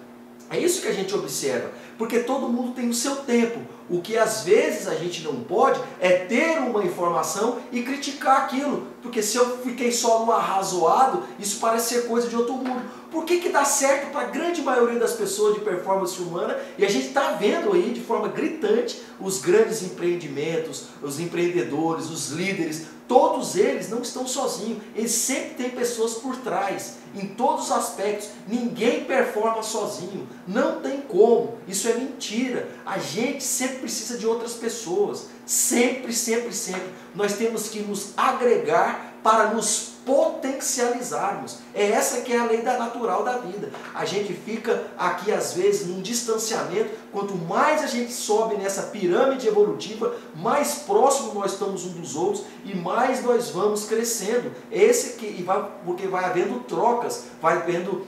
Speaker 1: É isso que a gente observa, porque todo mundo tem o seu tempo. O que às vezes a gente não pode é ter uma informação e criticar aquilo, porque se eu fiquei só no arrazoado, isso parece ser coisa de outro mundo. Por que, que dá certo para a grande maioria das pessoas de performance humana e a gente está vendo aí de forma gritante os grandes empreendimentos, os empreendedores, os líderes, todos eles não estão sozinhos, eles sempre têm pessoas por trás, em todos os aspectos. Ninguém performa sozinho, não tem como, isso é mentira. A gente sempre precisa de outras pessoas, sempre, sempre, sempre. Nós temos que nos agregar para nos potencializarmos. É essa que é a lei da natural da vida. A gente fica aqui às vezes num distanciamento, quanto mais a gente sobe nessa pirâmide evolutiva, mais próximo nós estamos uns dos outros e mais nós vamos crescendo. Esse que e vai, porque vai havendo trocas, vai havendo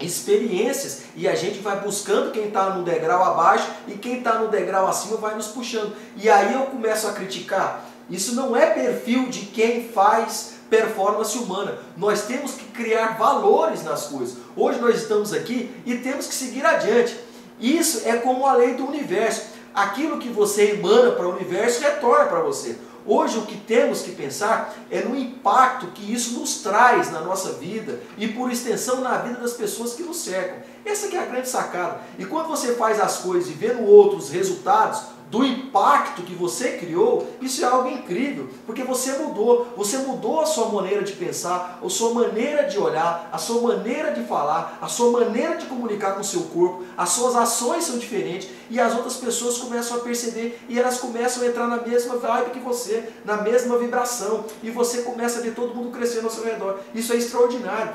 Speaker 1: experiências e a gente vai buscando quem está no degrau abaixo e quem está no degrau acima vai nos puxando. E aí eu começo a criticar. Isso não é perfil de quem faz performance humana. Nós temos que criar valores nas coisas. Hoje nós estamos aqui e temos que seguir adiante. Isso é como a lei do universo. Aquilo que você emana para o universo retorna para você. Hoje o que temos que pensar é no impacto que isso nos traz na nossa vida e por extensão na vida das pessoas que nos cercam. Essa é a grande sacada. E quando você faz as coisas e vê no outro os resultados, do impacto que você criou, isso é algo incrível, porque você mudou, você mudou a sua maneira de pensar, a sua maneira de olhar, a sua maneira de falar, a sua maneira de comunicar com o seu corpo, as suas ações são diferentes e as outras pessoas começam a perceber e elas começam a entrar na mesma vibe que você, na mesma vibração, e você começa a ver todo mundo crescendo ao seu redor. Isso é extraordinário.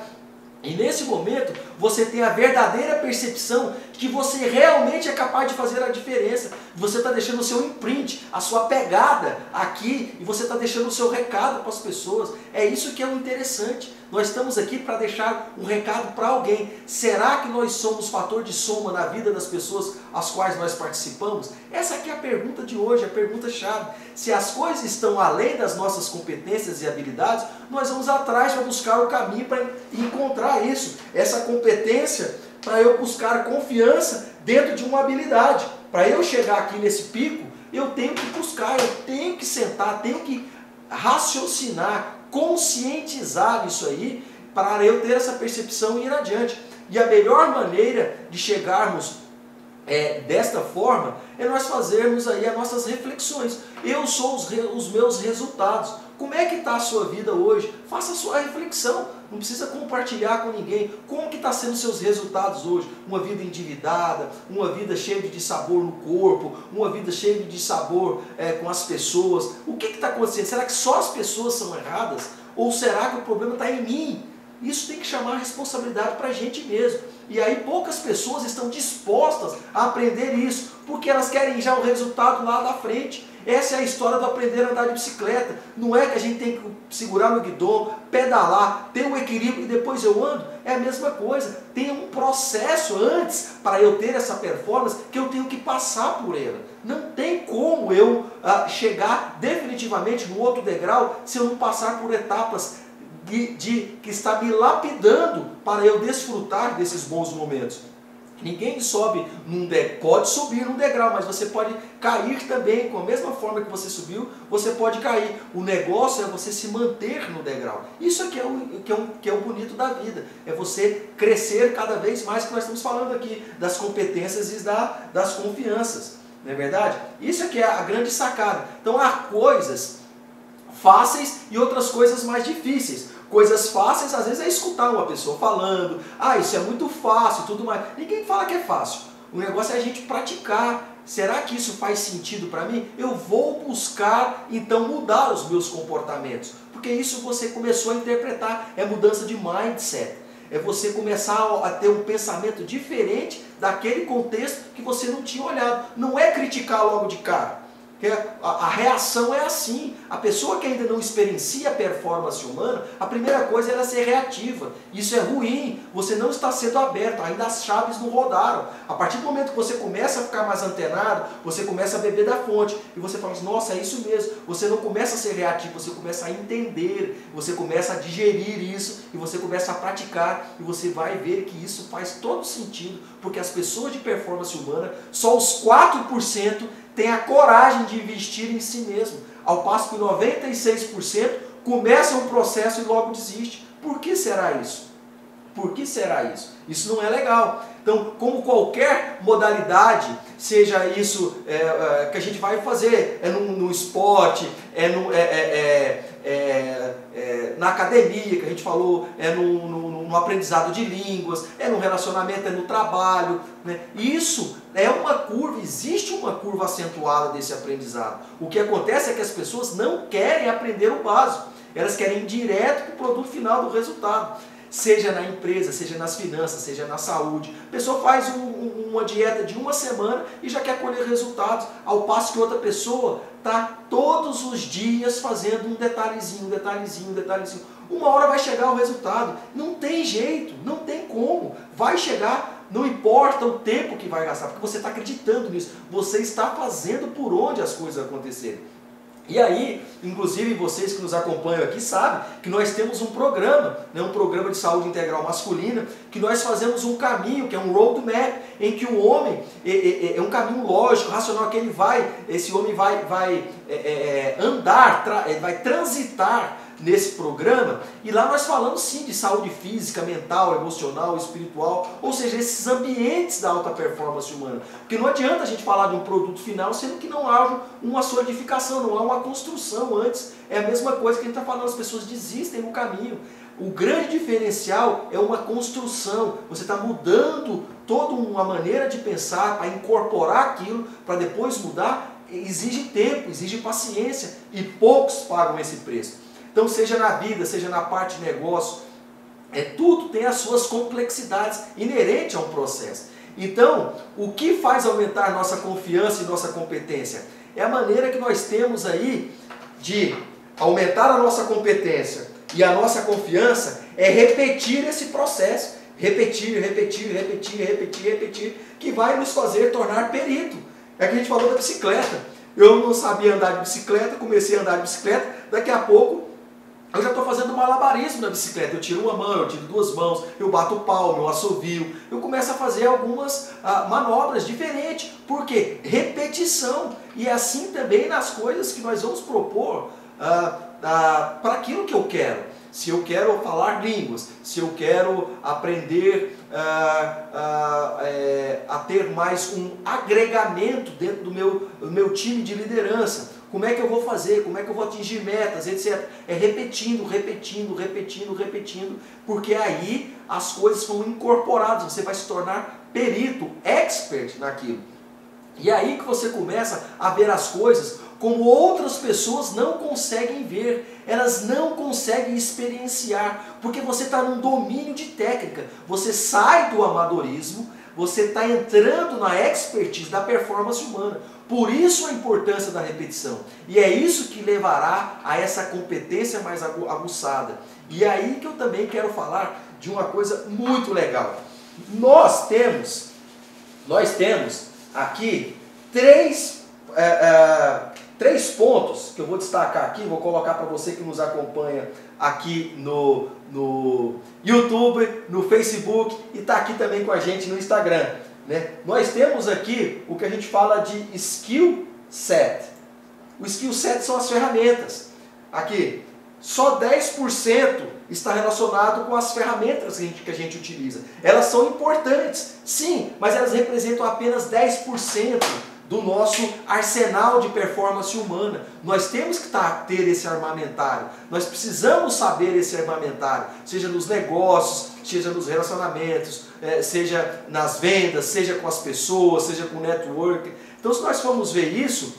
Speaker 1: E nesse momento você tem a verdadeira percepção de que você realmente é capaz de fazer a diferença. Você está deixando o seu imprint, a sua pegada aqui e você está deixando o seu recado para as pessoas. É isso que é o interessante. Nós estamos aqui para deixar um recado para alguém. Será que nós somos fator de soma na vida das pessoas às quais nós participamos? Essa aqui é a pergunta de hoje, a pergunta chave. Se as coisas estão além das nossas competências e habilidades, nós vamos atrás para buscar o caminho para encontrar isso, essa competência para eu buscar confiança dentro de uma habilidade. Para eu chegar aqui nesse pico, eu tenho que buscar, eu tenho que sentar, tenho que raciocinar, conscientizar isso aí para eu ter essa percepção e ir adiante. E a melhor maneira de chegarmos é, desta forma é nós fazermos aí as nossas reflexões. Eu sou os, os meus resultados. Como é que está a sua vida hoje? Faça a sua reflexão. Não precisa compartilhar com ninguém. Como que está sendo seus resultados hoje? Uma vida endividada, uma vida cheia de sabor no corpo, uma vida cheia de sabor é, com as pessoas. O que está acontecendo? Será que só as pessoas são erradas? Ou será que o problema está em mim? Isso tem que chamar a responsabilidade para a gente mesmo. E aí poucas pessoas estão dispostas a aprender isso, porque elas querem já o resultado lá da frente. Essa é a história do aprender a andar de bicicleta. Não é que a gente tem que segurar no guidão, pedalar, ter um equilíbrio e depois eu ando. É a mesma coisa. Tem um processo antes para eu ter essa performance que eu tenho que passar por ela. Não tem como eu ah, chegar definitivamente no outro degrau se eu não passar por etapas de, de, que está me lapidando para eu desfrutar desses bons momentos. Ninguém sobe num degrau, pode subir num degrau, mas você pode cair também, com a mesma forma que você subiu, você pode cair. O negócio é você se manter no degrau. Isso é que é o, que é o, que é o bonito da vida, é você crescer cada vez mais, que nós estamos falando aqui, das competências e da, das confianças. Não é verdade? Isso é que é a grande sacada. Então há coisas fáceis e outras coisas mais difíceis. Coisas fáceis, às vezes, é escutar uma pessoa falando, ah, isso é muito fácil tudo mais. Ninguém fala que é fácil. O negócio é a gente praticar. Será que isso faz sentido para mim? Eu vou buscar, então, mudar os meus comportamentos. Porque isso você começou a interpretar, é mudança de mindset. É você começar a ter um pensamento diferente daquele contexto que você não tinha olhado. Não é criticar logo de cara. A, a, reação é assim. A pessoa que ainda não experiencia a performance humana, a primeira coisa é ela ser reativa. Isso é ruim. Você não está sendo aberto, ainda as chaves não rodaram. A partir do momento que você começa a ficar mais antenado, você começa a beber da fonte e você fala assim, nossa, é isso mesmo. Você não começa a ser reativo, você começa a entender, você começa a digerir isso e você começa a praticar e você vai ver que isso faz todo sentido, porque as pessoas de performance humana, só os 4% tem a coragem de investir em si mesmo, ao passo que 96% começa um processo e logo desiste. Por que será isso? Por que será isso? Isso não é legal. Então, como qualquer modalidade, seja isso é, é, que a gente vai fazer, é no, no esporte, é, no, é, é, é, é na academia, que a gente falou, é no, no, no, aprendizado de línguas, é no relacionamento, é no trabalho. Né? Isso é uma curva, existe uma curva acentuada desse aprendizado. O que acontece é que as pessoas não querem aprender o básico, elas querem ir direto para o produto final do resultado seja na empresa, seja nas finanças, seja na saúde. A pessoa faz um, um, uma dieta de uma semana e já quer colher resultados, ao passo que outra pessoa está todos os dias fazendo um detalhezinho, um detalhezinho, um detalhezinho. Uma hora vai chegar o resultado. Não tem jeito, não tem como. Vai chegar, não importa o tempo que vai gastar, porque você está acreditando nisso. Você está fazendo por onde as coisas acontecerem. E aí, inclusive vocês que nos acompanham aqui sabem que nós temos um programa, né, um programa de saúde integral masculina, que nós fazemos um caminho, que é um roadmap, em que o homem é, é, é um caminho lógico, racional, que ele vai, esse homem vai, vai é, é, é andar, tra, vai transitar nesse programa, e lá nós falamos sim de saúde física, mental, emocional, espiritual, ou seja, esses ambientes da alta performance humana. Porque não adianta a gente falar de um produto final sendo que não haja uma solidificação, não há uma construção antes. É a mesma coisa que a gente está falando, as pessoas desistem no caminho. O grande diferencial é uma construção. Você está mudando toda uma maneira de pensar para incorporar aquilo, para depois mudar. Exige tempo, exige paciência e poucos pagam esse preço. Então, seja na vida, seja na parte de negócio, é, tudo tem as suas complexidades inerentes a um processo. Então, o que faz aumentar nossa confiança e nossa competência? É a maneira que nós temos aí de aumentar a nossa competência e a nossa confiança é repetir esse processo. Repetir, repetir, repetir, repetir, repetir, que vai nos fazer tornar perito. É que a gente falou da bicicleta. Eu não sabia andar de bicicleta, comecei a andar de bicicleta, daqui a pouco eu já estou fazendo malabarismo na bicicleta. Eu tiro uma mão, eu tiro duas mãos, eu bato o palmo, eu assovio. Eu começo a fazer algumas ah, manobras diferentes. Por quê? Repetição. E é assim também nas coisas que nós vamos propor ah, ah, para aquilo que eu quero. Se eu quero falar línguas, se eu quero aprender é, a ter mais um agregamento dentro do meu, do meu time de liderança, como é que eu vou fazer? Como é que eu vou atingir metas, etc. É repetindo, repetindo, repetindo, repetindo, porque aí as coisas vão incorporadas, você vai se tornar perito, expert naquilo. E aí que você começa a ver as coisas como outras pessoas não conseguem ver, elas não conseguem experienciar, porque você está num domínio de técnica, você sai do amadorismo, você está entrando na expertise da performance humana. Por isso a importância da repetição. E é isso que levará a essa competência mais aguçada. E é aí que eu também quero falar de uma coisa muito legal. Nós temos, nós temos aqui três, é, é, três pontos que eu vou destacar aqui, vou colocar para você que nos acompanha aqui no, no YouTube, no Facebook e está aqui também com a gente no Instagram. Né? Nós temos aqui o que a gente fala de skill set. O skill set são as ferramentas. Aqui, só 10% está relacionado com as ferramentas que a, gente, que a gente utiliza. Elas são importantes, sim, mas elas representam apenas 10% do nosso arsenal de performance humana. Nós temos que tá, ter esse armamentário. Nós precisamos saber esse armamentário, seja nos negócios, seja nos relacionamentos, é, seja nas vendas, seja com as pessoas, seja com o network. Então, se nós formos ver isso,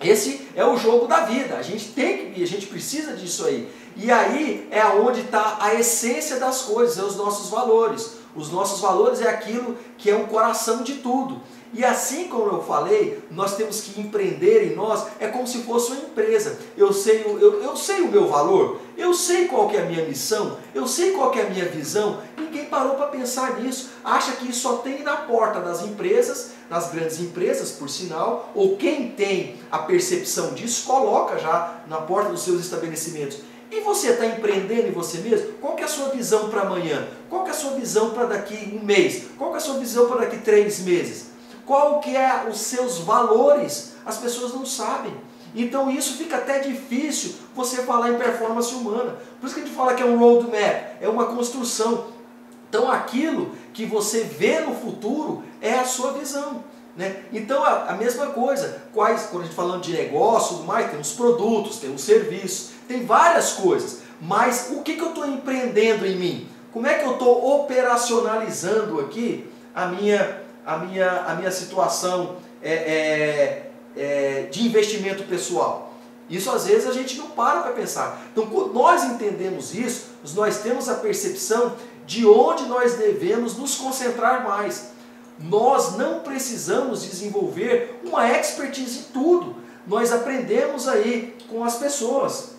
Speaker 1: Esse é o jogo da vida. A gente tem que, a gente precisa disso aí. E aí é onde está a essência das coisas, é os nossos valores. Os nossos valores é aquilo que é o coração de tudo. E assim como eu falei, nós temos que empreender em nós, é como se fosse uma empresa. Eu sei, eu, eu sei o meu valor, eu sei qual é a minha missão, eu sei qual é a minha visão. Ninguém parou para pensar nisso. Acha que isso só tem na porta das empresas, nas grandes empresas, por sinal, ou quem tem a percepção disso, coloca já na porta dos seus estabelecimentos. E você está empreendendo em você mesmo? Qual que é a sua visão para amanhã? Qual que é a sua visão para daqui um mês? Qual que é a sua visão para daqui três meses? Qual que é os seus valores? As pessoas não sabem. Então isso fica até difícil você falar em performance humana. Por isso que a gente fala que é um roadmap, é uma construção. Então aquilo que você vê no futuro é a sua visão. Né? Então a, a, mesma coisa, quais, quando a gente falando de negócio, mais, tem os produtos, tem os serviços, tem várias coisas. Mas o que, que eu estou empreendendo em mim? Como é que eu estou operacionalizando aqui a minha a minha, a minha situação é, é, é, de investimento pessoal. Isso às vezes a gente não para para pensar. Então, quando nós entendemos isso, nós temos a percepção de onde nós devemos nos concentrar mais. Nós não precisamos desenvolver uma expertise em tudo. Nós aprendemos aí com as pessoas.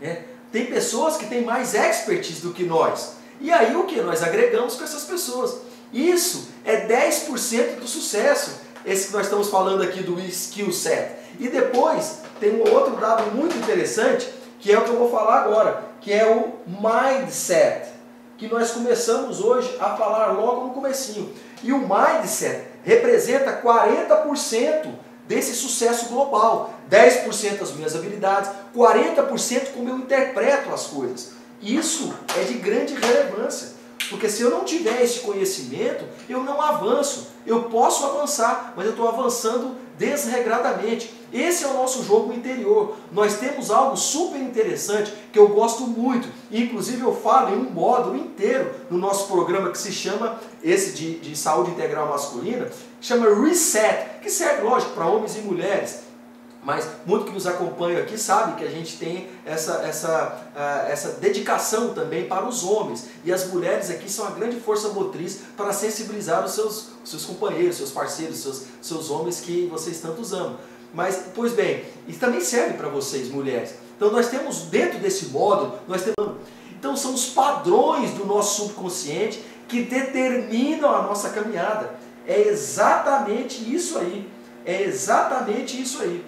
Speaker 1: Né? Tem pessoas que têm mais expertise do que nós. E aí o que? Nós agregamos com essas pessoas. Isso é 10% do sucesso, esse que nós estamos falando aqui do skill set. E depois tem um outro dado muito interessante, que é o que eu vou falar agora, que é o mindset, que nós começamos hoje a falar logo no comecinho. E o mindset representa 40% desse sucesso global. 10% das minhas habilidades, 40% como eu interpreto as coisas. Isso é de grande relevância. Porque se eu não tiver esse conhecimento, eu não avanço. Eu posso avançar, mas eu estou avançando desregradamente. Esse é o nosso jogo interior. Nós temos algo super interessante que eu gosto muito. Inclusive eu falo em um módulo inteiro no nosso programa que se chama, esse de, de saúde integral masculina, chama Reset, que serve, lógico, para homens e mulheres. Mas muito que nos acompanha aqui sabe que a gente tem essa, essa, uh, essa dedicação também para os homens. E as mulheres aqui são a grande força motriz para sensibilizar os seus, os seus companheiros, seus parceiros, seus, seus homens que vocês tanto amam. Mas, pois bem, isso também serve para vocês, mulheres. Então nós temos dentro desse módulo, nós temos. Então são os padrões do nosso subconsciente que determinam a nossa caminhada. É exatamente isso aí. É exatamente isso aí.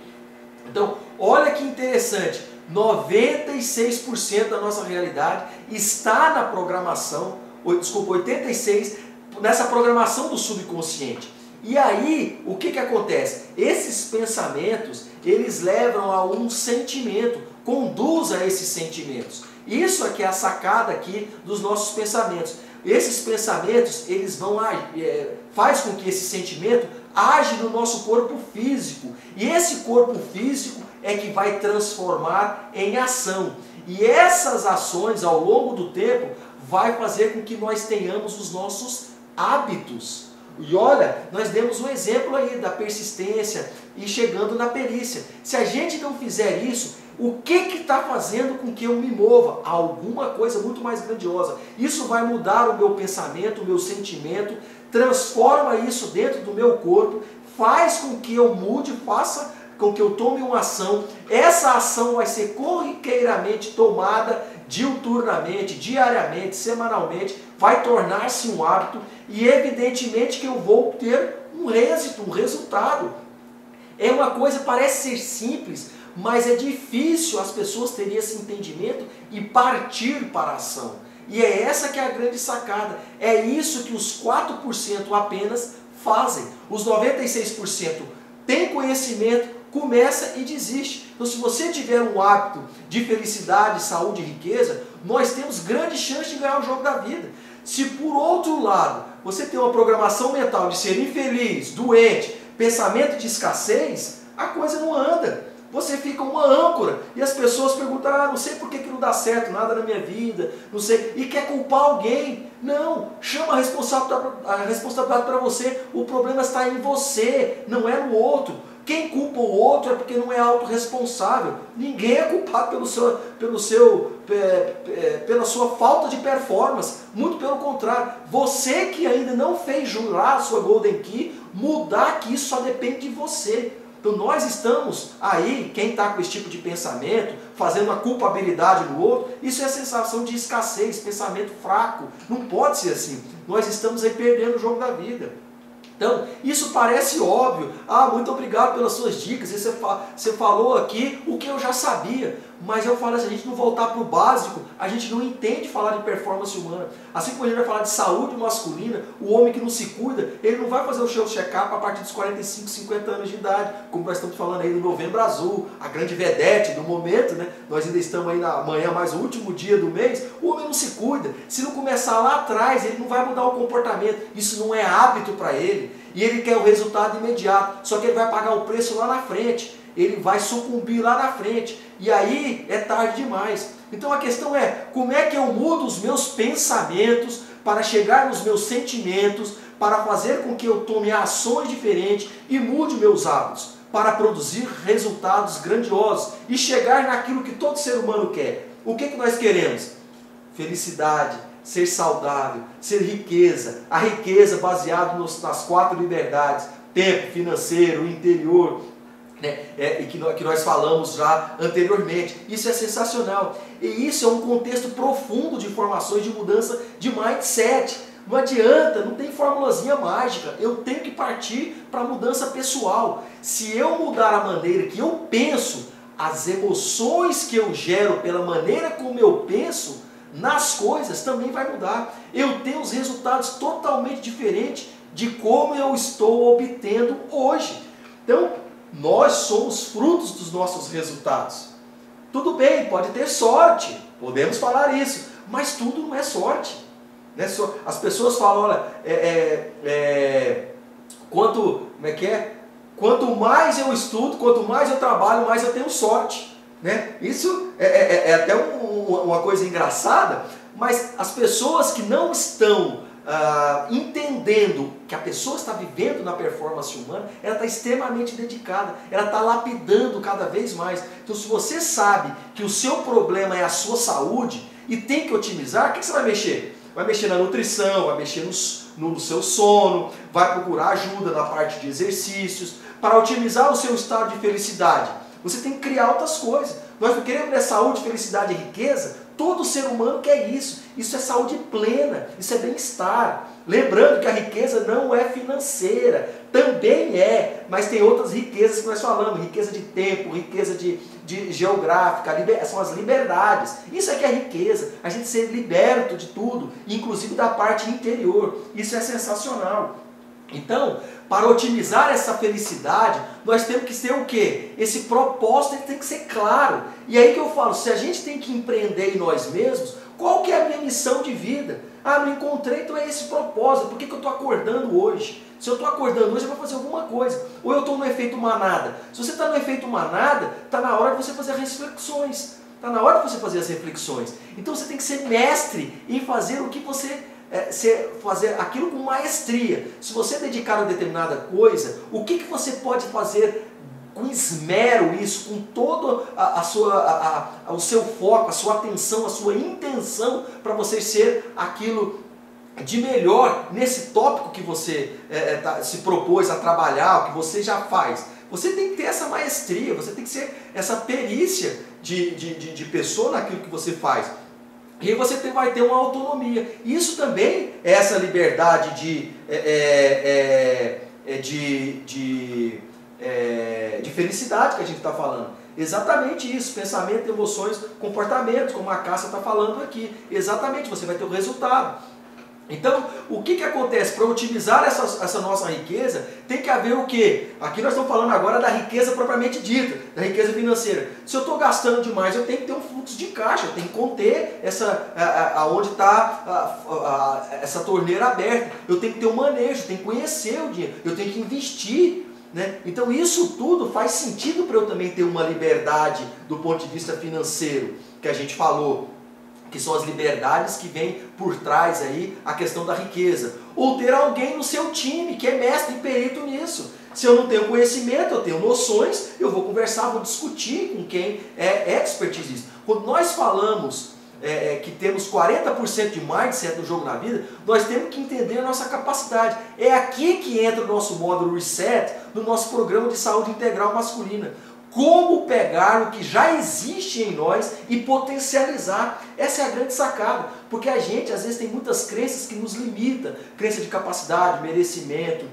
Speaker 1: Então, olha que interessante, 96% da nossa realidade está na programação, desculpa, 86% nessa programação do subconsciente. E aí, o que, que acontece? Esses pensamentos, eles levam a um sentimento, conduz a esses sentimentos. Isso aqui é a sacada aqui dos nossos pensamentos. Esses pensamentos, eles vão é, faz com que esse sentimento age no nosso corpo físico. E esse corpo físico é que vai transformar em ação. E essas ações ao longo do tempo vai fazer com que nós tenhamos os nossos hábitos. E olha, nós demos um exemplo aí da persistência e chegando na perícia. Se a gente não fizer isso, o que está fazendo com que eu me mova? Alguma coisa muito mais grandiosa. Isso vai mudar o meu pensamento, o meu sentimento, transforma isso dentro do meu corpo, faz com que eu mude, faça com que eu tome uma ação. Essa ação vai ser corriqueiramente tomada diuturnamente, diariamente, semanalmente, vai tornar-se um hábito e evidentemente que eu vou ter um êxito, um resultado. É uma coisa, parece ser simples, mas é difícil as pessoas terem esse entendimento e partir para a ação. E é essa que é a grande sacada. É isso que os 4% apenas fazem. Os 96% têm conhecimento, começa e desiste. Então, se você tiver um hábito de felicidade, saúde e riqueza, nós temos grande chance de ganhar o jogo da vida. Se por outro lado você tem uma programação mental de ser infeliz, doente, pensamento de escassez, a coisa não anda você fica uma âncora e as pessoas perguntam: ah, não sei por que, que não dá certo nada na minha vida, não sei, e quer culpar alguém. Não, chama a responsabilidade, para você. O problema está em você, não é no outro. Quem culpa o outro é porque não é autorresponsável. Ninguém é culpado pelo seu, pelo seu, pela sua falta de performance. Muito pelo contrário. Você que ainda não fez jurar a sua Golden Key, mudar que isso só depende de você. Então nós estamos aí, quem está com esse tipo de pensamento, fazendo a culpabilidade no outro, isso é sensação de escassez, pensamento fraco. Não pode ser assim. Nós estamos aí perdendo o jogo da vida. Então, isso parece óbvio. Ah, muito obrigado pelas suas dicas. Você, você falou aqui o que eu já sabia. Mas eu falo, se a gente não voltar para o básico, a gente não entende falar de performance humana. Assim como a gente vai falar de saúde masculina, o homem que não se cuida, ele não vai fazer o seu check-up a partir dos 45, 50 anos de idade, como nós estamos falando aí do Novembro Azul, a grande vedete do momento, né? Nós ainda estamos aí na manhã, mais o último dia do mês, o homem não se cuida. Se não começar lá atrás, ele não vai mudar o comportamento. Isso não é hábito para ele. E ele quer o resultado imediato, só que ele vai pagar o preço lá na frente ele vai sucumbir lá na frente. E aí é tarde demais. Então a questão é: como é que eu mudo os meus pensamentos para chegar nos meus sentimentos, para fazer com que eu tome ações diferentes e mude meus hábitos, para produzir resultados grandiosos e chegar naquilo que todo ser humano quer? O que, que nós queremos? Felicidade, ser saudável, ser riqueza, a riqueza baseada nas quatro liberdades: tempo, financeiro, interior, né, é, que, nós, que nós falamos já anteriormente. Isso é sensacional. E isso é um contexto profundo de informações de mudança de mindset. Não adianta, não tem formulazinha mágica. Eu tenho que partir para a mudança pessoal. Se eu mudar a maneira que eu penso, as emoções que eu gero pela maneira como eu penso nas coisas também vai mudar. Eu tenho os resultados totalmente diferentes de como eu estou obtendo hoje. Então, nós somos frutos dos nossos resultados. Tudo bem, pode ter sorte, podemos falar isso, mas tudo não é sorte. Né? As pessoas falam, olha, é, é, é, quanto, como é que é? Quanto mais eu estudo, quanto mais eu trabalho, mais eu tenho sorte. Né? Isso é, é, é, é até um, uma coisa engraçada, mas as pessoas que não estão ah, entendendo que a pessoa está vivendo na performance humana, ela está extremamente dedicada, ela está lapidando cada vez mais. Então, se você sabe que o seu problema é a sua saúde e tem que otimizar, o que você vai mexer? Vai mexer na nutrição, vai mexer no, no seu sono, vai procurar ajuda na parte de exercícios, para otimizar o seu estado de felicidade. Você tem que criar outras coisas. Nós não queremos é saúde, felicidade e riqueza, Todo ser humano quer isso. Isso é saúde plena, isso é bem-estar. Lembrando que a riqueza não é financeira, também é, mas tem outras riquezas que nós falamos: riqueza de tempo, riqueza de, de geográfica, são as liberdades. Isso é que é riqueza, a gente ser liberto de tudo, inclusive da parte interior. Isso é sensacional. Então, para otimizar essa felicidade, nós temos que ter o quê? Esse propósito tem que ser claro. E aí que eu falo, se a gente tem que empreender em nós mesmos, qual que é a minha missão de vida? Ah, não encontrei, então é esse propósito. Por que, que eu estou acordando hoje? Se eu estou acordando hoje, é para fazer alguma coisa. Ou eu estou no efeito manada. Se você está no efeito manada, está na hora de você fazer reflexões. Está na hora de você fazer as reflexões. Então você tem que ser mestre em fazer o que você é, fazer aquilo com maestria. Se você dedicar a determinada coisa, o que, que você pode fazer com esmero isso, com todo a, a sua, a, a, o seu foco, a sua atenção, a sua intenção para você ser aquilo de melhor nesse tópico que você é, é, tá, se propôs a trabalhar, o que você já faz. Você tem que ter essa maestria, você tem que ser essa perícia de, de, de, de pessoa naquilo que você faz. E você vai ter uma autonomia. Isso também é essa liberdade de, é, é, é, é de, de, de felicidade que a gente está falando. Exatamente isso, pensamento, emoções, comportamentos, como a Cássia está falando aqui. Exatamente, você vai ter o resultado. Então, o que, que acontece? Para otimizar essa, essa nossa riqueza, tem que haver o quê? Aqui nós estamos falando agora da riqueza propriamente dita, da riqueza financeira. Se eu estou gastando demais, eu tenho que ter um fluxo de caixa, eu tenho que conter essa, aonde está essa torneira aberta. Eu tenho que ter um manejo, eu tenho que conhecer o dinheiro, eu tenho que investir. Né? Então isso tudo faz sentido para eu também ter uma liberdade do ponto de vista financeiro, que a gente falou. Que são as liberdades que vêm por trás aí a questão da riqueza. Ou ter alguém no seu time que é mestre e perito nisso. Se eu não tenho conhecimento, eu tenho noções, eu vou conversar, vou discutir com quem é expert nisso. Quando nós falamos é, é que temos 40% de mindset no jogo na vida, nós temos que entender a nossa capacidade. É aqui que entra o nosso módulo Reset, no nosso programa de saúde integral masculina como pegar o que já existe em nós e potencializar. Essa é a grande sacada, porque a gente às vezes tem muitas crenças que nos limitam, crença de capacidade, merecimento,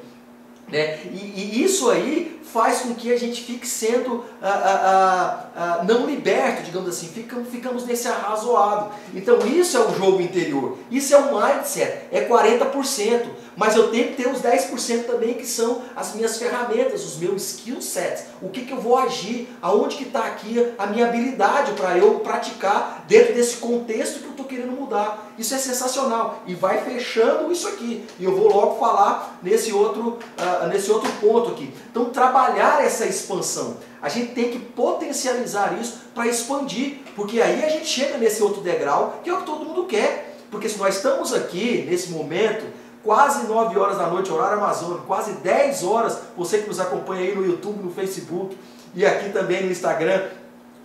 Speaker 1: né? E, e, isso aí faz com que a gente fique sendo ah, ah, ah, ah, não liberto, digamos assim, ficamos, ficamos nesse arrazoado. Então isso é o jogo interior, isso é o mindset, é 40%, mas eu tenho que ter os 10% também que são as minhas ferramentas, os meus skill sets, o que, que eu vou agir, aonde que está aqui a minha habilidade para eu praticar dentro desse contexto que eu estou querendo mudar. Isso é sensacional e vai fechando isso aqui. E eu vou logo falar nesse outro, uh, nesse outro ponto aqui. Então, trabalhar essa expansão. A gente tem que potencializar isso para expandir, porque aí a gente chega nesse outro degrau que é o que todo mundo quer. Porque se nós estamos aqui nesse momento, quase 9 horas da noite, horário amazônico, quase 10 horas, você que nos acompanha aí no YouTube, no Facebook e aqui também no Instagram,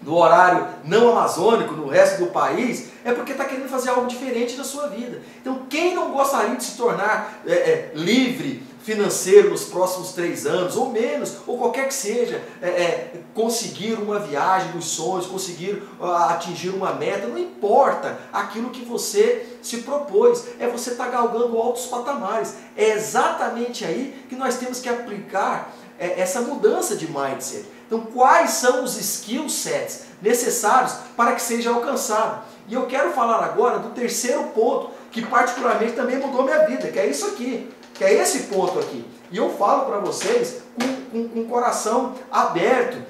Speaker 1: no horário não amazônico, no resto do país, é porque está querendo fazer algo diferente na sua vida. Então, quem não gostaria de se tornar é, é, livre financeiro nos próximos três anos, ou menos, ou qualquer que seja, é, é conseguir uma viagem dos sonhos, conseguir uh, atingir uma meta, não importa aquilo que você se propôs, é você estar tá galgando altos patamares. É exatamente aí que nós temos que aplicar é, essa mudança de mindset. Então, quais são os skill sets necessários para que seja alcançado? E eu quero falar agora do terceiro ponto, que particularmente também mudou minha vida, que é isso aqui, que é esse ponto aqui. E eu falo para vocês com, com, com o coração aberto,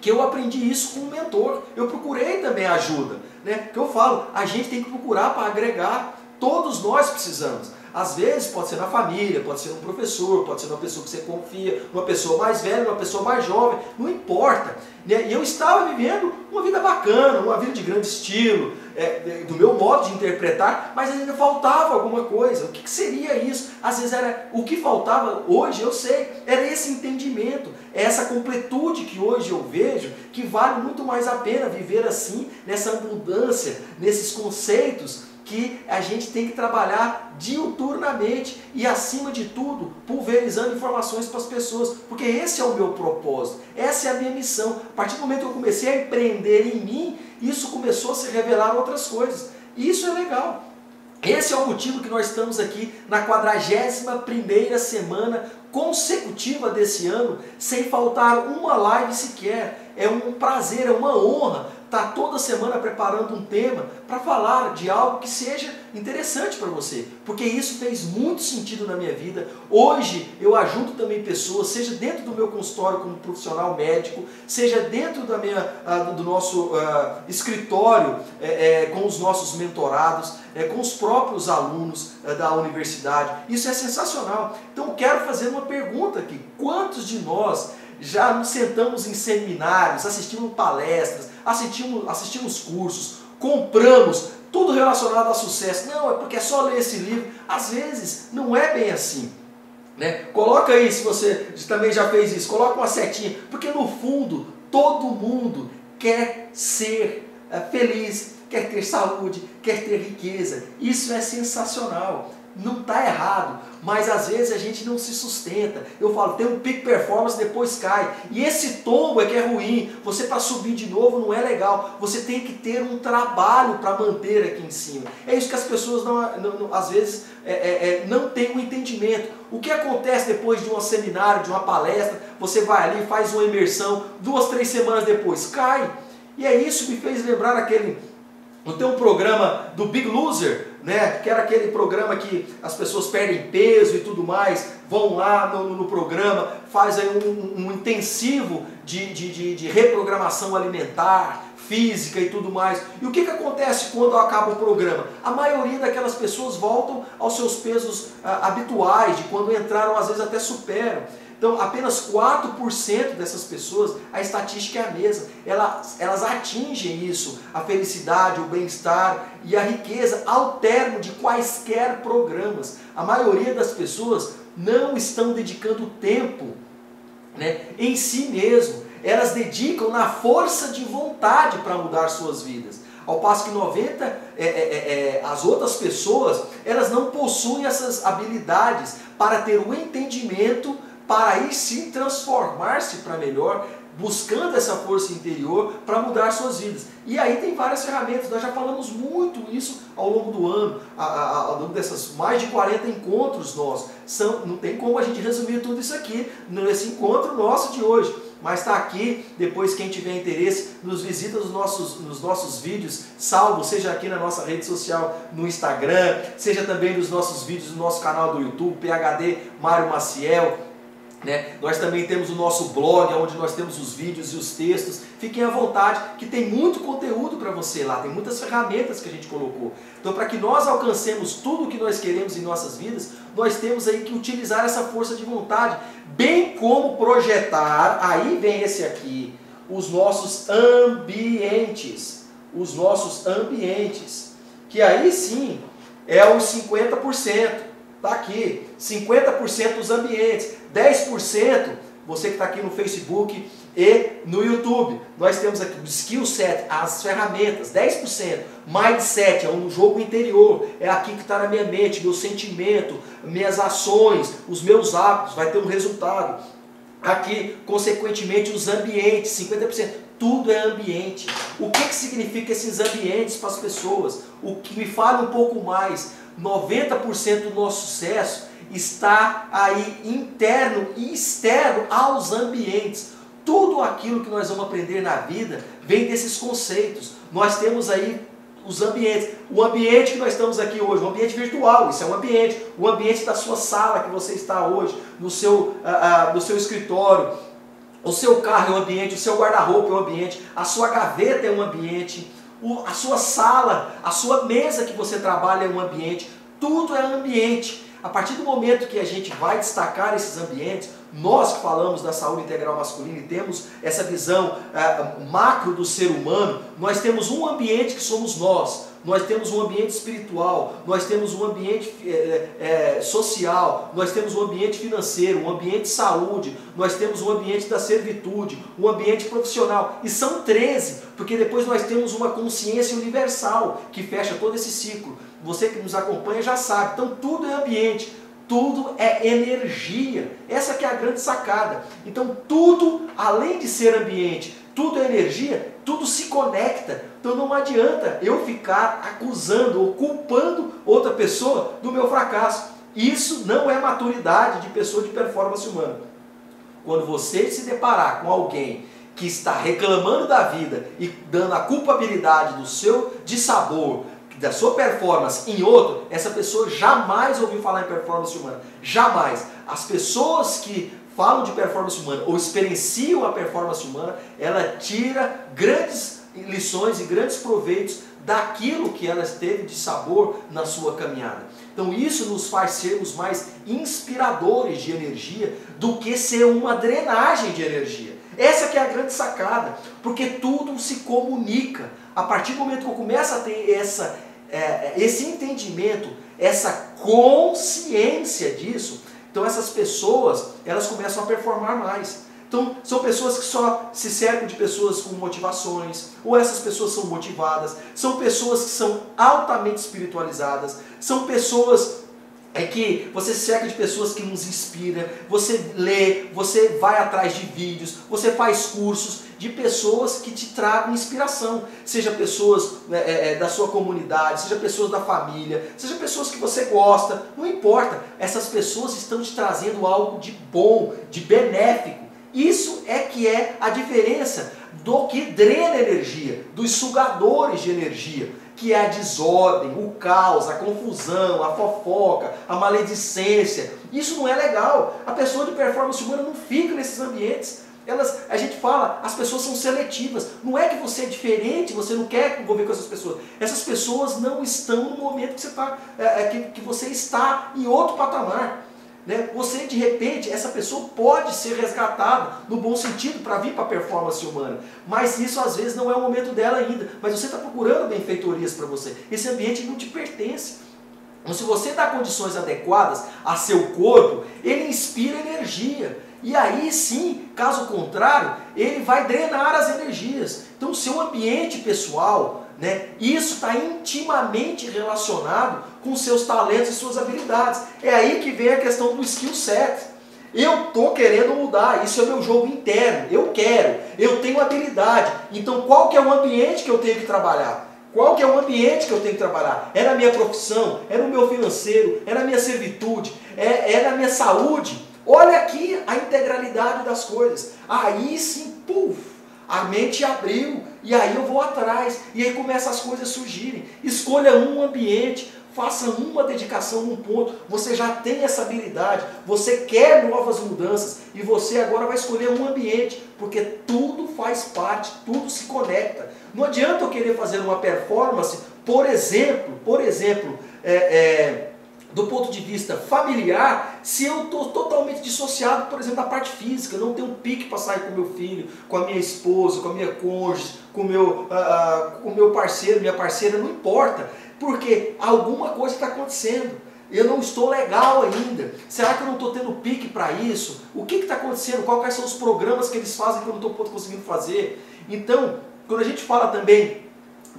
Speaker 1: que eu aprendi isso com um mentor. Eu procurei também ajuda. Né? Que eu falo, a gente tem que procurar para agregar. Todos nós precisamos. Às vezes pode ser na família, pode ser um professor, pode ser uma pessoa que você confia, uma pessoa mais velha, uma pessoa mais jovem, não importa. Né? E eu estava vivendo uma vida bacana, uma vida de grande estilo, é, do meu modo de interpretar, mas ainda faltava alguma coisa. O que, que seria isso? Às vezes era o que faltava, hoje eu sei, era esse entendimento, essa completude que hoje eu vejo, que vale muito mais a pena viver assim, nessa abundância, nesses conceitos que a gente tem que trabalhar diuturnamente e, acima de tudo, pulverizando informações para as pessoas, porque esse é o meu propósito, essa é a minha missão. A partir do momento que eu comecei a empreender em mim, isso começou a se revelar outras coisas. Isso é legal. Esse é o motivo que nós estamos aqui na 41ª semana consecutiva desse ano, sem faltar uma live sequer. É um prazer, é uma honra está toda semana preparando um tema para falar de algo que seja interessante para você, porque isso fez muito sentido na minha vida. Hoje eu ajudo também pessoas, seja dentro do meu consultório como profissional médico, seja dentro da minha, uh, do nosso uh, escritório é, é, com os nossos mentorados, é, com os próprios alunos da universidade. Isso é sensacional. Então quero fazer uma pergunta aqui: quantos de nós já nos sentamos em seminários, assistimos palestras, assistimos, assistimos cursos, compramos, tudo relacionado a sucesso. Não, é porque é só ler esse livro. Às vezes não é bem assim. Né? Coloca aí, se você também já fez isso, coloca uma setinha, porque no fundo todo mundo quer ser é, feliz, quer ter saúde, quer ter riqueza. Isso é sensacional não está errado, mas às vezes a gente não se sustenta. Eu falo, tem um pico performance, depois cai. E esse tombo é que é ruim. Você para subir de novo não é legal. Você tem que ter um trabalho para manter aqui em cima. É isso que as pessoas não, não, não às vezes é, é, é, não têm um entendimento. O que acontece depois de um seminário, de uma palestra? Você vai ali, faz uma imersão, duas, três semanas depois cai. E é isso que me fez lembrar aquele. Não tem um programa do Big Loser, né? que era aquele programa que as pessoas perdem peso e tudo mais, vão lá no, no programa, fazem um, um intensivo de, de, de, de, reprogramação alimentar, física e tudo mais. E o que, que acontece quando acaba o programa? A maioria daquelas pessoas voltam aos seus pesos ah, habituais, de quando entraram, às vezes até superam. Então, apenas 4% dessas pessoas, a estatística é a mesma. Elas, elas atingem isso, a felicidade, o bem-estar e a riqueza ao termo de quaisquer programas. A maioria das pessoas não estão dedicando tempo né, em si mesmo. Elas dedicam na força de vontade para mudar suas vidas. Ao passo que 90, é, é, é, é, as outras pessoas, elas não possuem essas habilidades para ter o entendimento, para aí sim transformar-se para melhor, buscando essa força interior para mudar suas vidas. E aí tem várias ferramentas, nós já falamos muito isso ao longo do ano, ao longo dessas mais de 40 encontros nossos. São, não tem como a gente resumir tudo isso aqui nesse encontro nosso de hoje mas está aqui. Depois, quem tiver interesse, nos visita nos nossos, nos nossos vídeos, salvo, seja aqui na nossa rede social, no Instagram, seja também nos nossos vídeos no nosso canal do YouTube, PHD Mário Maciel. Né? Nós também temos o nosso blog, onde nós temos os vídeos e os textos. Fiquem à vontade, que tem muito conteúdo para você lá, tem muitas ferramentas que a gente colocou. Então, para que nós alcancemos tudo o que nós queremos em nossas vidas, nós temos aí que utilizar essa força de vontade, bem como projetar, aí vem esse aqui, os nossos ambientes. Os nossos ambientes. Que aí sim é os 50%. Está aqui, 50% dos ambientes, 10% você que está aqui no Facebook e no YouTube. Nós temos aqui o skill set, as ferramentas, 10%. Mindset é um jogo interior, é aqui que está na minha mente, meu sentimento, minhas ações, os meus hábitos, vai ter um resultado. Aqui, consequentemente, os ambientes, 50%. Tudo é ambiente. O que, que significa esses ambientes para as pessoas? O que me fala um pouco mais 90% do nosso sucesso está aí interno e externo aos ambientes. Tudo aquilo que nós vamos aprender na vida vem desses conceitos. Nós temos aí os ambientes. O ambiente que nós estamos aqui hoje, o ambiente virtual, isso é um ambiente. O ambiente da sua sala que você está hoje, no seu, uh, uh, no seu escritório. O seu carro é um ambiente, o seu guarda-roupa é um ambiente, a sua gaveta é um ambiente a sua sala, a sua mesa que você trabalha é um ambiente, tudo é ambiente. A partir do momento que a gente vai destacar esses ambientes, nós que falamos da saúde integral masculina e temos essa visão é, macro do ser humano, nós temos um ambiente que somos nós nós temos um ambiente espiritual, nós temos um ambiente é, é, social, nós temos um ambiente financeiro, um ambiente de saúde, nós temos um ambiente da servitude, um ambiente profissional. E são 13, porque depois nós temos uma consciência universal que fecha todo esse ciclo. Você que nos acompanha já sabe. Então tudo é ambiente, tudo é energia. Essa que é a grande sacada. Então tudo, além de ser ambiente, tudo é energia, tudo se conecta. Então não adianta eu ficar acusando ou culpando outra pessoa do meu fracasso. Isso não é maturidade de pessoa de performance humana. Quando você se deparar com alguém que está reclamando da vida e dando a culpabilidade do seu dissabor, da sua performance em outro, essa pessoa jamais ouviu falar em performance humana. Jamais. As pessoas que falam de performance humana ou experienciam a performance humana, ela tira grandes lições e grandes proveitos daquilo que ela teve de sabor na sua caminhada. Então isso nos faz sermos mais inspiradores de energia do que ser uma drenagem de energia. Essa que é a grande sacada, porque tudo se comunica. A partir do momento que eu começo a ter essa, é, esse entendimento, essa consciência disso, então essas pessoas, elas começam a performar mais. Então são pessoas que só se cercam de pessoas com motivações, ou essas pessoas são motivadas, são pessoas que são altamente espiritualizadas, são pessoas é que você se cerca de pessoas que nos inspiram, você lê, você vai atrás de vídeos, você faz cursos de pessoas que te tragam inspiração. Seja pessoas né, é, é, da sua comunidade, seja pessoas da família, seja pessoas que você gosta, não importa. Essas pessoas estão te trazendo algo de bom, de benéfico. Isso é que é a diferença do que drena energia, dos sugadores de energia que é a desordem, o caos, a confusão, a fofoca, a maledicência. Isso não é legal. A pessoa de performance humana não fica nesses ambientes. Elas, a gente fala, as pessoas são seletivas. Não é que você é diferente, você não quer conviver com essas pessoas. Essas pessoas não estão no momento que você, tá, é, é, que, que você está em outro patamar. Né? Você, de repente, essa pessoa pode ser resgatada, no bom sentido, para vir para a performance humana. Mas isso às vezes não é o momento dela ainda. Mas você está procurando benfeitorias para você. Esse ambiente não te pertence. Então, se você dá condições adequadas a seu corpo, ele inspira energia. E aí sim, caso contrário, ele vai drenar as energias. Então, o seu ambiente pessoal, né, isso está intimamente relacionado com seus talentos e suas habilidades. É aí que vem a questão do skill set. Eu estou querendo mudar, isso é meu jogo interno, eu quero, eu tenho habilidade. Então qual que é o ambiente que eu tenho que trabalhar? Qual que é o ambiente que eu tenho que trabalhar? É na minha profissão? É no meu financeiro? É na minha servitude? É, é na minha saúde? Olha aqui a integralidade das coisas. Aí sim, puf, a mente abriu e aí eu vou atrás. E aí começam as coisas surgirem. Escolha um ambiente, faça uma dedicação num ponto. Você já tem essa habilidade, você quer novas mudanças e você agora vai escolher um ambiente, porque tudo faz parte, tudo se conecta. Não adianta eu querer fazer uma performance, por exemplo, por exemplo, é, é, do ponto de vista familiar, se eu estou totalmente dissociado, por exemplo, da parte física, não tenho um pique para sair com meu filho, com a minha esposa, com a minha cônjuge, com meu, uh, o meu parceiro, minha parceira, não importa, porque alguma coisa está acontecendo. Eu não estou legal ainda. Será que eu não estou tendo pique para isso? O que está acontecendo? Quais são os programas que eles fazem que eu não estou conseguindo fazer? Então, quando a gente fala também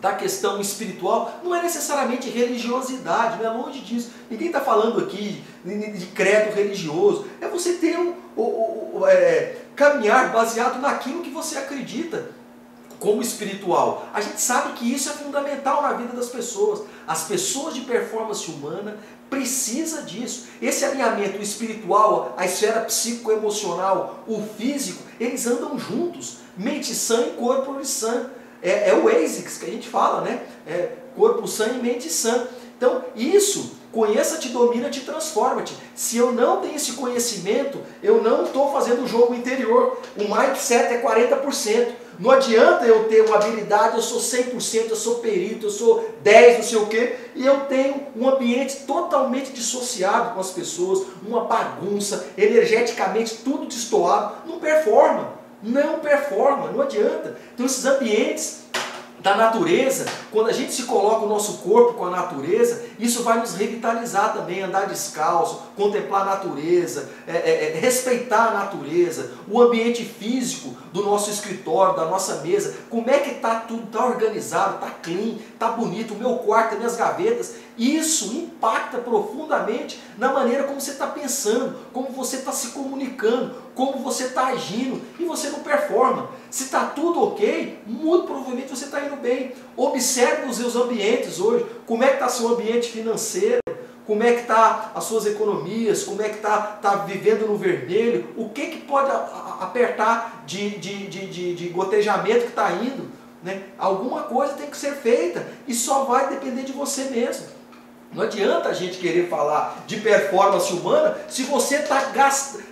Speaker 1: da questão espiritual, não é necessariamente religiosidade, não é longe disso. Ninguém está falando aqui de credo religioso. É você ter um, um, um é, caminhar baseado naquilo que você acredita como espiritual. A gente sabe que isso é fundamental na vida das pessoas. As pessoas de performance humana precisa disso. Esse alinhamento espiritual, a esfera psicoemocional, o físico, eles andam juntos. Mente sã e corpo sã. É, é o ASICS que a gente fala, né? É corpo sã e mente sã. Então, isso, conheça-te, domina-te, transforma-te. Se eu não tenho esse conhecimento, eu não estou fazendo o jogo interior. O mindset é 40%. Não adianta eu ter uma habilidade, eu sou 100%, eu sou perito, eu sou 10, não sei o quê, e eu tenho um ambiente totalmente dissociado com as pessoas, uma bagunça, energeticamente tudo destoado, não performa. Não performa, não adianta. Então esses ambientes da natureza, quando a gente se coloca o nosso corpo com a natureza, isso vai nos revitalizar também, andar descalço, contemplar a natureza, é, é, é, respeitar a natureza, o ambiente físico do nosso escritório, da nossa mesa, como é que está tudo, está organizado, está clean, está bonito, o meu quarto, as minhas gavetas, isso impacta profundamente na maneira como você está pensando, como você está se comunicando, como você está agindo e você não performa. Se está tudo ok, muito provavelmente você está indo bem. Observe os seus ambientes hoje, como é que está seu ambiente financeiro, como é que está as suas economias, como é que está tá vivendo no vermelho, o que, que pode apertar de, de, de, de, de gotejamento que está indo. Né? Alguma coisa tem que ser feita e só vai depender de você mesmo. Não adianta a gente querer falar de performance humana se você tá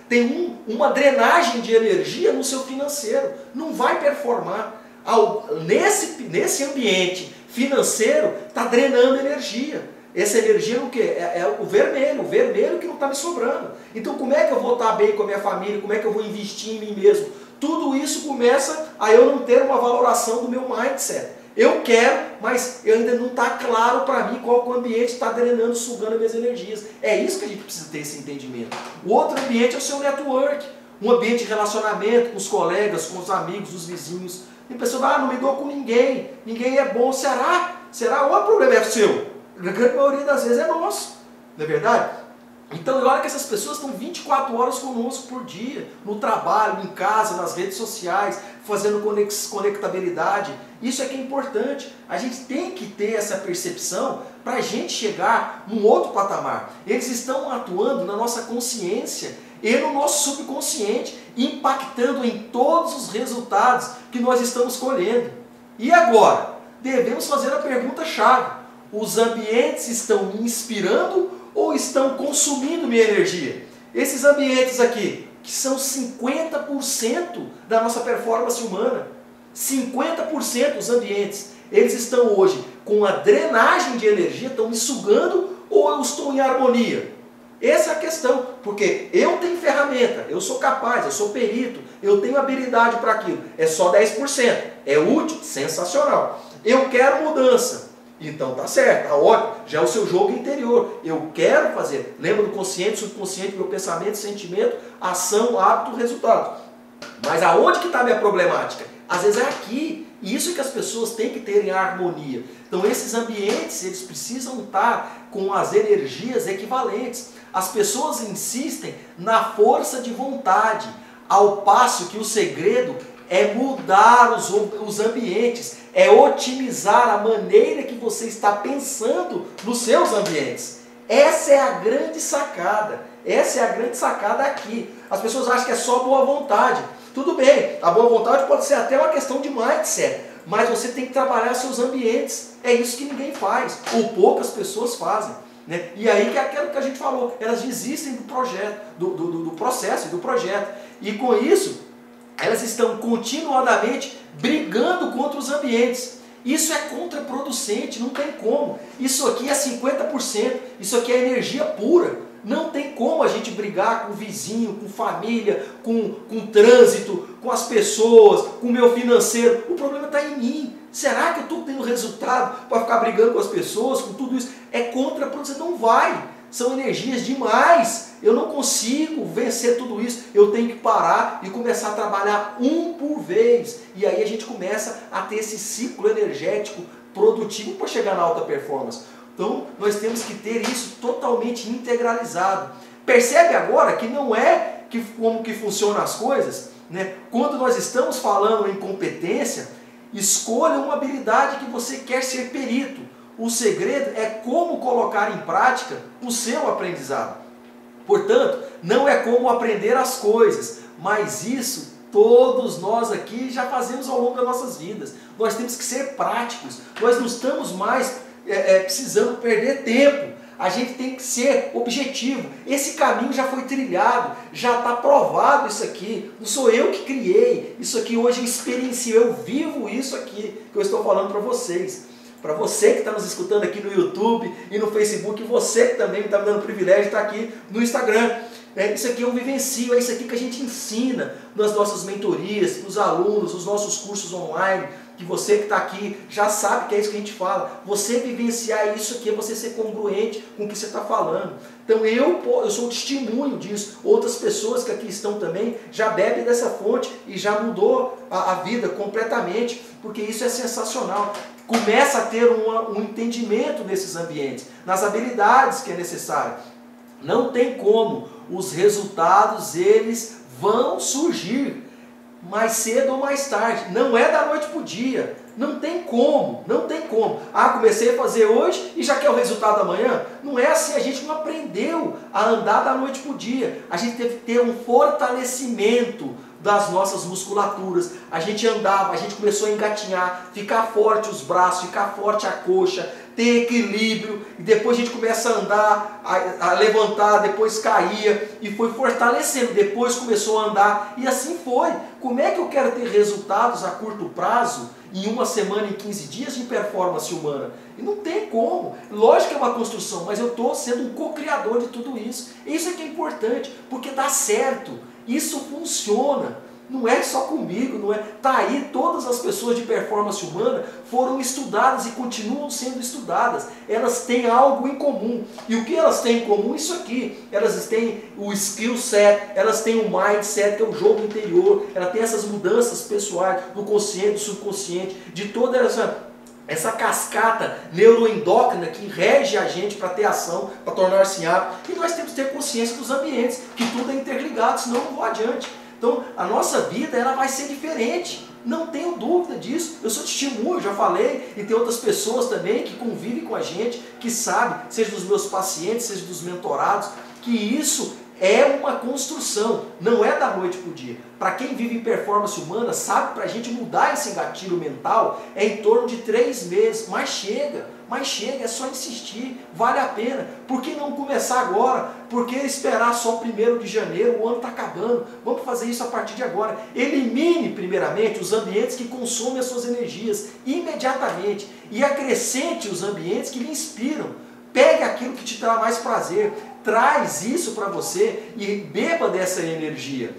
Speaker 1: tem um, uma drenagem de energia no seu financeiro. Não vai performar. Ao, nesse, nesse ambiente financeiro, está drenando energia. Essa energia é o? É, é, o vermelho, o vermelho que não está me sobrando. Então como é que eu vou estar tá bem com a minha família? Como é que eu vou investir em mim mesmo? Tudo isso começa a eu não ter uma valoração do meu mindset. Eu quero, mas ainda não está claro para mim qual o ambiente está drenando, sugando as minhas energias. É isso que a gente precisa ter esse entendimento. O outro ambiente é o seu network, um ambiente de relacionamento com os colegas, com os amigos, os vizinhos. Tem pessoas ah, não me dou com ninguém, ninguém é bom. Será? Será? Ou o problema é seu? A grande maioria das vezes é nosso. Não é verdade? Então, olha que essas pessoas estão 24 horas conosco por dia, no trabalho, em casa, nas redes sociais, fazendo conectabilidade. Isso é que é importante. A gente tem que ter essa percepção para a gente chegar num outro patamar. Eles estão atuando na nossa consciência e no nosso subconsciente, impactando em todos os resultados que nós estamos colhendo. E agora? Devemos fazer a pergunta-chave: os ambientes estão me inspirando ou estão consumindo minha energia? Esses ambientes aqui, que são 50% da nossa performance humana, 50% dos ambientes, eles estão hoje com a drenagem de energia, estão me sugando ou eu estou em harmonia? Essa é a questão, porque eu tenho ferramenta, eu sou capaz, eu sou perito, eu tenho habilidade para aquilo. É só 10%. É útil? Sensacional. Eu quero mudança. Então tá certo, tá ótimo. Já é o seu jogo interior. Eu quero fazer. Lembra do consciente, subconsciente, meu pensamento, sentimento, ação, hábito, resultado. Mas aonde que está a minha problemática? Às vezes é aqui. E isso é que as pessoas têm que ter em harmonia. Então esses ambientes, eles precisam estar com as energias equivalentes. As pessoas insistem na força de vontade, ao passo que o segredo é mudar os, os ambientes, é otimizar a maneira que você está pensando nos seus ambientes. Essa é a grande sacada. Essa é a grande sacada aqui. As pessoas acham que é só boa vontade. Tudo bem, a boa vontade pode ser até uma questão de mindset, mas você tem que trabalhar seus ambientes. É isso que ninguém faz, ou poucas pessoas fazem. Né? E aí que é aquilo que a gente falou, elas desistem do projeto, do, do, do processo, do projeto. E com isso, elas estão continuadamente brigando contra os ambientes. Isso é contraproducente, não tem como. Isso aqui é 50%, isso aqui é energia pura. Não tem como a gente brigar com o vizinho, com família, com, com trânsito, com as pessoas, com o meu financeiro. O problema está em mim. Será que eu estou tendo resultado para ficar brigando com as pessoas, com tudo isso? É contraproducente, não vai. São energias demais. Eu não consigo vencer tudo isso. Eu tenho que parar e começar a trabalhar um por vez. E aí a gente começa a ter esse ciclo energético produtivo para chegar na alta performance. Então, nós temos que ter isso totalmente integralizado. Percebe agora que não é que, como que funcionam as coisas? Né? Quando nós estamos falando em competência, escolha uma habilidade que você quer ser perito. O segredo é como colocar em prática o seu aprendizado. Portanto, não é como aprender as coisas, mas isso todos nós aqui já fazemos ao longo das nossas vidas. Nós temos que ser práticos. Nós não estamos mais é, é, precisando perder tempo. A gente tem que ser objetivo. Esse caminho já foi trilhado, já está provado isso aqui. Não sou eu que criei. Isso aqui hoje eu experiencio, eu vivo isso aqui que eu estou falando para vocês. Para você que está nos escutando aqui no YouTube e no Facebook, você que também está me dando o privilégio de estar aqui no Instagram. É, isso aqui eu vivencio, é isso aqui que a gente ensina nas nossas mentorias, os alunos, os nossos cursos online, que você que está aqui já sabe que é isso que a gente fala. Você vivenciar isso aqui é você ser congruente com o que você está falando. Então eu, eu sou testemunho disso. Outras pessoas que aqui estão também já bebem dessa fonte e já mudou a, a vida completamente, porque isso é sensacional. Começa a ter uma, um entendimento nesses ambientes, nas habilidades que é necessário. Não tem como, os resultados eles vão surgir mais cedo ou mais tarde. Não é da noite para o dia. Não tem como, não tem como. Ah, comecei a fazer hoje e já quer o resultado amanhã? Não é assim, a gente não aprendeu a andar da noite para o dia. A gente teve que ter um fortalecimento das nossas musculaturas. A gente andava, a gente começou a engatinhar, ficar forte os braços, ficar forte a coxa, ter equilíbrio, e depois a gente começa a andar, a, a, levantar, depois caía, e foi fortalecendo, depois começou a andar, e assim foi. Como é que eu quero ter resultados a curto prazo, em uma semana, em 15 dias de performance humana? E não tem como. Lógico que é uma construção, mas eu estou sendo um co-criador de tudo isso. Isso é que é importante, porque dá certo, isso funciona. Não é só comigo, não é. Tá aí, todas as pessoas de performance humana foram estudadas e continuam sendo estudadas. Elas têm algo em comum. E o que elas têm em comum? Isso aqui. Elas têm o skill set, elas têm o mindset, que é o jogo interior, ela tem essas mudanças pessoais do consciente, do subconsciente, de toda essa essa cascata neuroendócrina que rege a gente para ter ação, para tornar-se hábito. E nós temos que ter consciência dos ambientes, que tudo é interligado, senão não vou adiante. Então, a nossa vida ela vai ser diferente. Não tenho dúvida disso. Eu sou testemunho, já falei, e tem outras pessoas também que convivem com a gente, que sabem, seja dos meus pacientes, seja dos mentorados, que isso é uma construção, não é da noite para o dia. Para quem vive em performance humana, sabe, para a gente mudar esse gatilho mental é em torno de três meses, mas chega, mas chega, é só insistir, vale a pena. Por que não começar agora? Por que esperar só o primeiro de janeiro? O ano está acabando. Vamos fazer isso a partir de agora. Elimine, primeiramente, os ambientes que consomem as suas energias imediatamente e acrescente os ambientes que lhe inspiram. Pegue aquilo que te trará mais prazer. traz isso para você e beba dessa energia.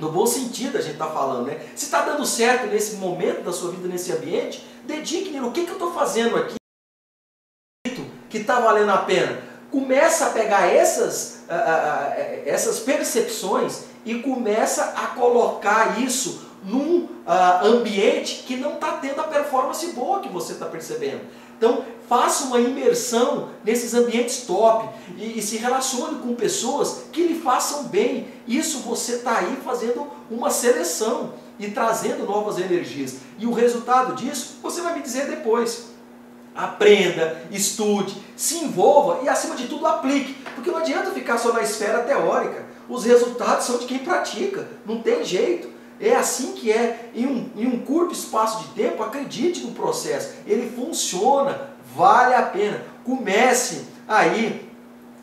Speaker 1: No bom sentido a gente está falando, né? Se está dando certo nesse momento da sua vida, nesse ambiente, dedique nele. O que, que eu estou fazendo aqui que está valendo a pena? Começa a pegar essas, uh, uh, essas percepções e começa a colocar isso num uh, ambiente que não está tendo a performance boa que você está percebendo. Então, faça uma imersão nesses ambientes top e, e, se relacione com pessoas que lhe façam bem. Isso você está aí fazendo uma seleção e trazendo novas energias. E o resultado disso você vai me dizer depois. Aprenda, estude, se envolva e, acima de tudo, aplique. Porque não adianta ficar só na esfera teórica. Os resultados são de quem pratica. Não tem jeito. É assim que é. Em um, em um curto espaço de tempo, acredite no processo. Ele funciona, vale a pena. Comece aí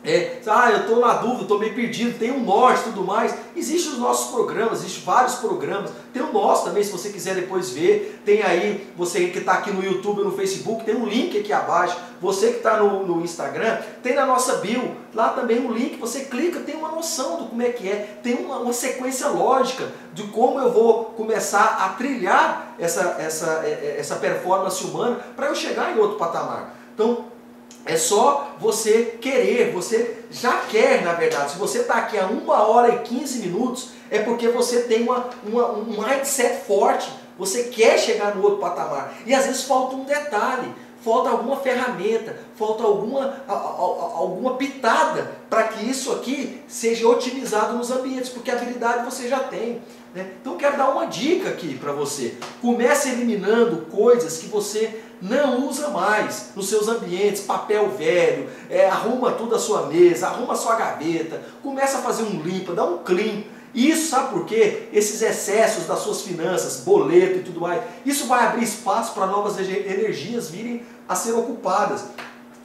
Speaker 1: é, ah, eu estou na dúvida, estou meio perdido, tem um norte tudo mais. Existem os nossos programas, existem vários programas. Tem o nosso também, se você quiser depois ver. Tem aí, você que está aqui no YouTube no Facebook, tem um link aqui abaixo. Você que está no, no, Instagram, tem na nossa bio, lá também um link. Você clica, tem uma noção do como é que é. Tem uma, uma sequência lógica de como eu vou começar a trilhar essa, essa, é, é, essa performance humana para eu chegar em outro patamar. Então, é só você querer, você já quer na verdade. Se você está aqui a 1 hora e 15 minutos, é porque você tem uma, uma, um mindset forte, você quer chegar no outro patamar. E às vezes falta um detalhe, falta alguma ferramenta, falta alguma, a, a, alguma pitada para que isso aqui seja otimizado nos ambientes, porque a habilidade você já tem. Né? Então quero dar uma dica aqui para você. Comece eliminando coisas que você não usa mais nos seus ambientes, papel velho, é, arruma tudo a sua mesa, arruma a sua gaveta, começa a fazer um limpa, dá um clean. Isso sabe por quê? Esses excessos das suas finanças, boleto e tudo mais, isso vai abrir espaço para novas energias virem a ser ocupadas.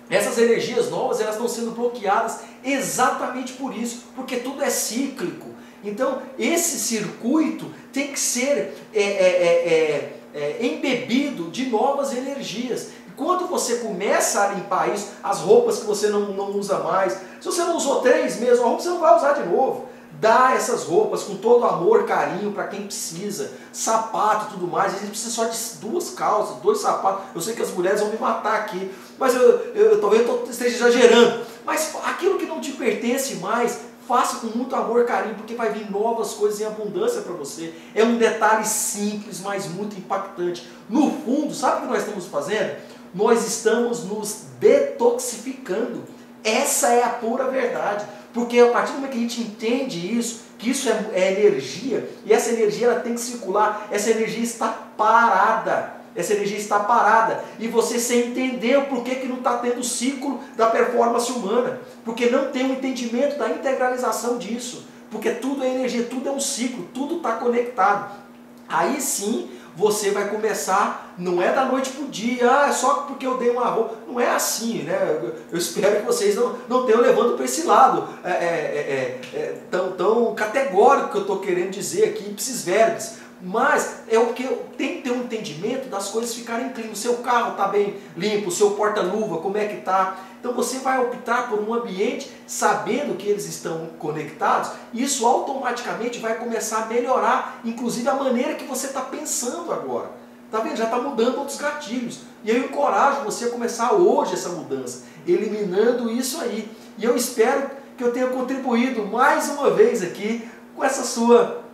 Speaker 1: Essas energias novas elas estão sendo bloqueadas exatamente por isso, porque tudo é cíclico. Então esse circuito tem que ser é, é, é, é embebido de novas energias. Quando você começa a limpar isso, as roupas que você não, não usa mais, se você não usou três meses, a roupa você não vai usar de novo. Dá essas roupas com todo amor, carinho para quem precisa, sapato e tudo mais. A gente precisa só de duas calças, dois sapatos. Eu sei que as mulheres vão me matar aqui, mas eu, eu, eu talvez eu esteja exagerando. Mas aquilo que não te pertence mais, Faça com muito amor e carinho, porque vai vir novas coisas em abundância para você. É um detalhe simples, mas muito impactante. No fundo, sabe o que nós estamos fazendo? Nós estamos nos detoxificando. Essa é a pura verdade. Porque a partir do momento que a gente entende isso, que isso é, é energia, e essa energia ela tem que circular, essa energia está parada essa energia está parada e você sem entender o porquê que não está tendo o ciclo da performance humana, porque não tem um entendimento da integralização disso, porque tudo é energia, tudo é um ciclo, tudo está conectado. Aí sim você vai começar, não é da noite para o dia, ah, é só porque eu dei uma roupa. Não é assim, né? Eu espero que vocês não, não tenham levando para esse lado é, é, é, é, tão, tão categórico que eu estou querendo dizer aqui, esses verbos. Mas é o que tem que ter um entendimento das coisas ficarem clean. O seu carro está bem limpo, o seu porta-luva, como é que está. Então você vai optar por um ambiente sabendo que eles estão conectados. Isso automaticamente vai começar a melhorar, inclusive a maneira que você está pensando agora. Tá vendo? Já está mudando outros gatilhos. E eu encorajo você a começar hoje essa mudança, eliminando isso aí. E eu espero que eu tenha contribuído mais uma vez aqui com essa sua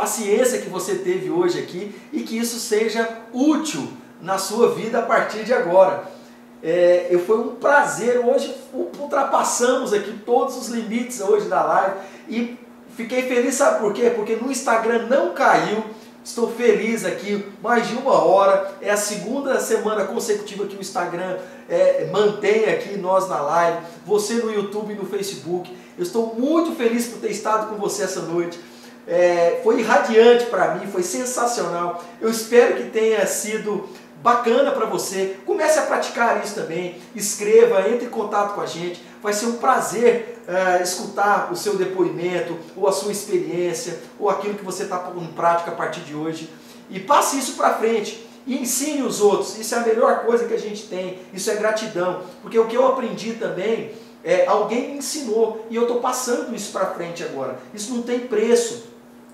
Speaker 1: paciência que você teve hoje aqui e que isso seja útil na sua vida a partir de agora. É, foi um prazer, hoje ultrapassamos aqui todos os limites hoje da live e fiquei feliz, sabe por quê? Porque no Instagram não caiu, estou feliz aqui, mais de uma hora, é a segunda semana consecutiva que o Instagram é, mantém aqui nós na live, você no YouTube e no Facebook, eu estou muito feliz por ter estado com você essa noite, é, foi irradiante para mim, foi sensacional. Eu espero que tenha sido bacana para você. Comece a praticar isso também. Escreva, entre em contato com a gente. Vai ser um prazer é, escutar o seu depoimento, ou a sua experiência, ou aquilo que você está pondo em prática a partir de hoje. E passe isso para frente. E ensine os outros. Isso é a melhor coisa que a gente tem. Isso é gratidão. Porque o que eu aprendi também É, alguém me ensinou e eu estou passando isso para frente agora. Isso não tem preço.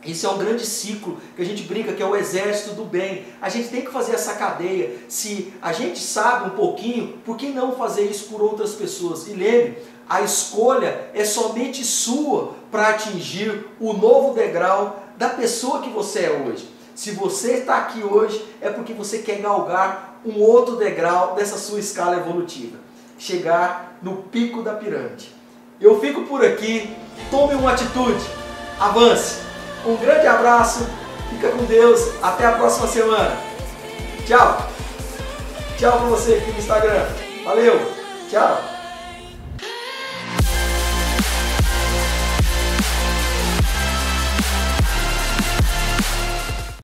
Speaker 1: Isso é um grande ciclo que a gente brinca que é o exército do bem. A gente tem que fazer essa cadeia. Se a gente sabe um pouquinho, por que não fazer isso por outras pessoas? E lembre, a escolha é somente sua para atingir o novo degrau da pessoa que você é hoje. Se você está aqui hoje, é porque você quer galgar um outro degrau dessa sua escala evolutiva. Chegar no pico da pirâmide. Eu fico por aqui. Tome uma atitude. Avance. Um grande abraço. Fica com Deus. Até a próxima semana. Tchau. Tchau para você aqui no Instagram. Valeu. Tchau.